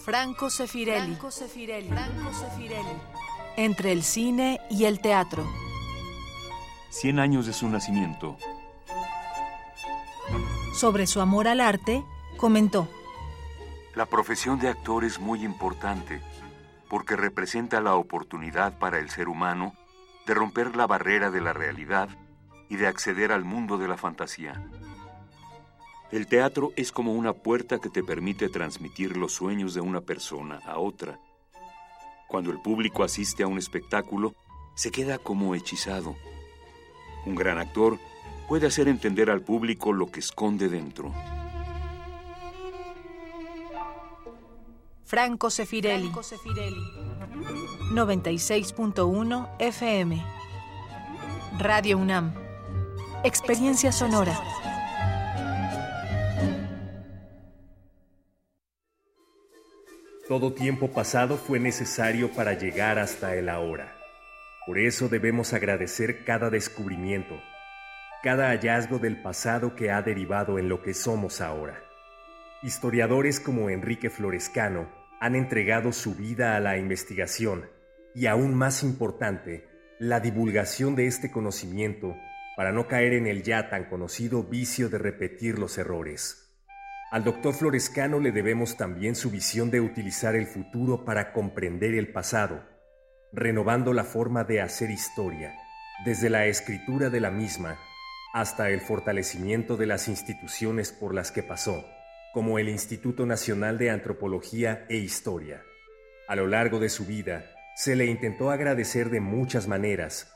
Franco Sefirelli. Entre el cine y el teatro. 100 años de su nacimiento. Sobre su amor al arte, comentó. La profesión de actor es muy importante porque representa la oportunidad para el ser humano de romper la barrera de la realidad y de acceder al mundo de la fantasía. El teatro es como una puerta que te permite transmitir los sueños de una persona a otra. Cuando el público asiste a un espectáculo, se queda como hechizado un gran actor puede hacer entender al público lo que esconde dentro. Franco Sefirelli. 96.1 FM. Radio UNAM. Experiencia sonora. Todo tiempo pasado fue necesario para llegar hasta el ahora. Por eso debemos agradecer cada descubrimiento, cada hallazgo del pasado que ha derivado en lo que somos ahora. Historiadores como Enrique Florescano han entregado su vida a la investigación y aún más importante, la divulgación de este conocimiento para no caer en el ya tan conocido vicio de repetir los errores. Al doctor Florescano le debemos también su visión de utilizar el futuro para comprender el pasado renovando la forma de hacer historia, desde la escritura de la misma hasta el fortalecimiento de las instituciones por las que pasó, como el Instituto Nacional de Antropología e Historia. A lo largo de su vida, se le intentó agradecer de muchas maneras,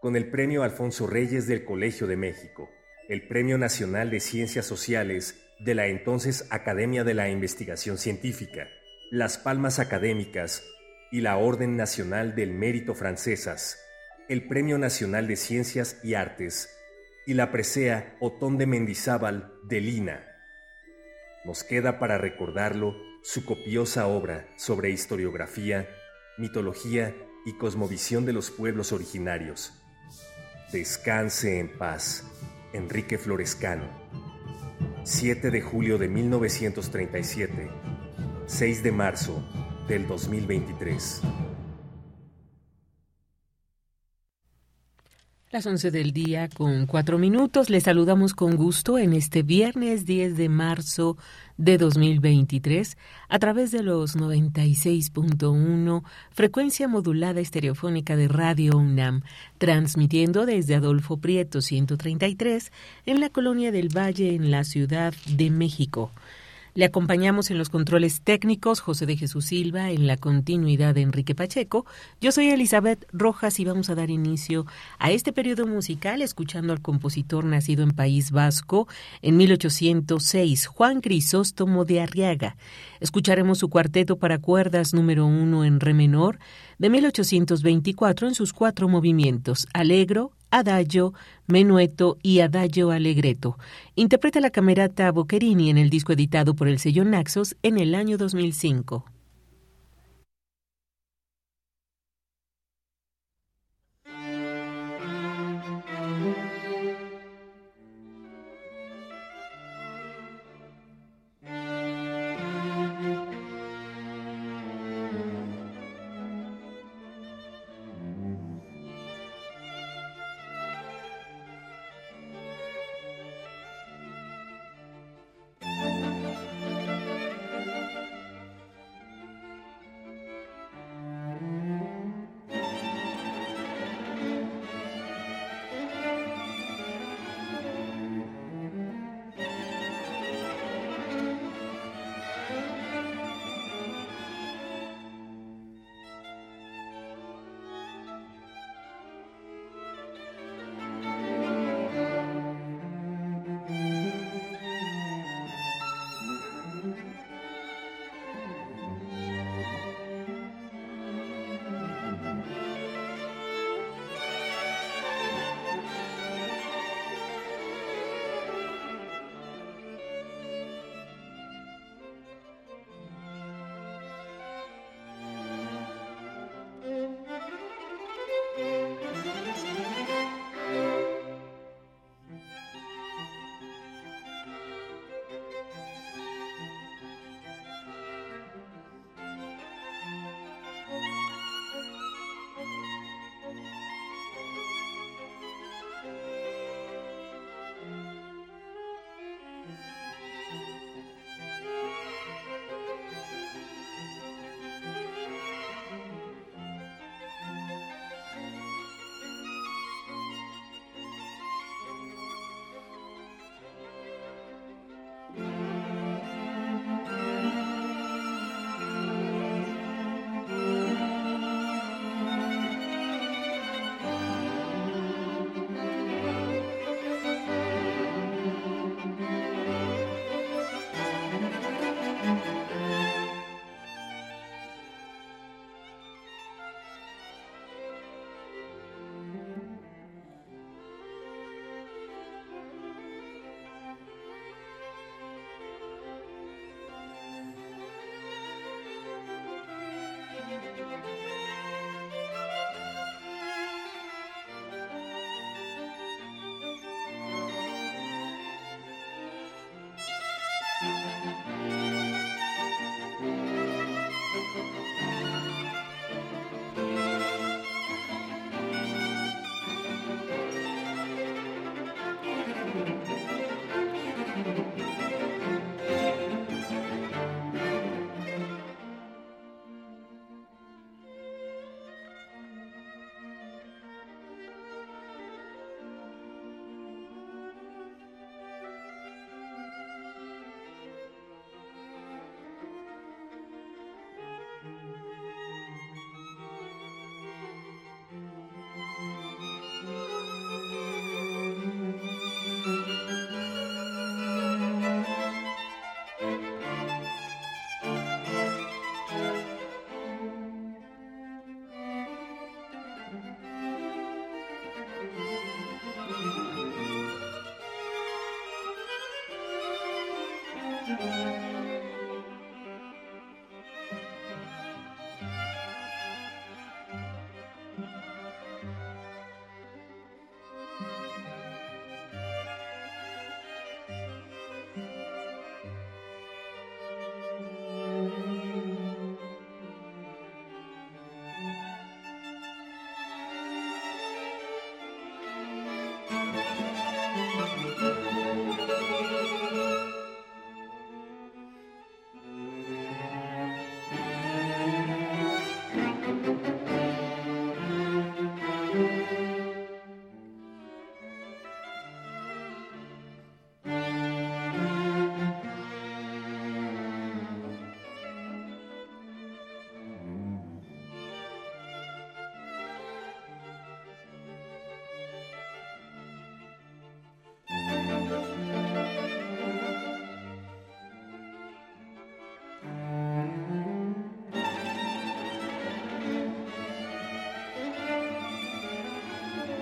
con el Premio Alfonso Reyes del Colegio de México, el Premio Nacional de Ciencias Sociales de la entonces Academia de la Investigación Científica, las palmas académicas y la Orden Nacional del Mérito Francesas, el Premio Nacional de Ciencias y Artes y la presea Otón de Mendizábal de Lina. Nos queda para recordarlo su copiosa obra sobre historiografía, mitología y cosmovisión de los pueblos originarios. Descanse en paz, Enrique Florescano. 7 de julio de 1937, 6 de marzo del 2023. Las 11 del día con cuatro minutos. Les saludamos con gusto en este viernes 10 de marzo de 2023 a través de los 96.1 frecuencia modulada estereofónica de Radio UNAM, transmitiendo desde Adolfo Prieto 133 en la colonia del Valle en la Ciudad de México. Le acompañamos en los controles técnicos José de Jesús Silva, en la continuidad de Enrique Pacheco. Yo soy Elizabeth Rojas y vamos a dar inicio a este periodo musical escuchando al compositor nacido en País Vasco en 1806, Juan Crisóstomo de Arriaga. Escucharemos su cuarteto para cuerdas número uno en re menor de 1824 en sus cuatro movimientos, Alegro, Adagio, Menueto y Adagio Allegretto. Interpreta la camerata Boccherini en el disco editado por el sello Naxos en el año 2005.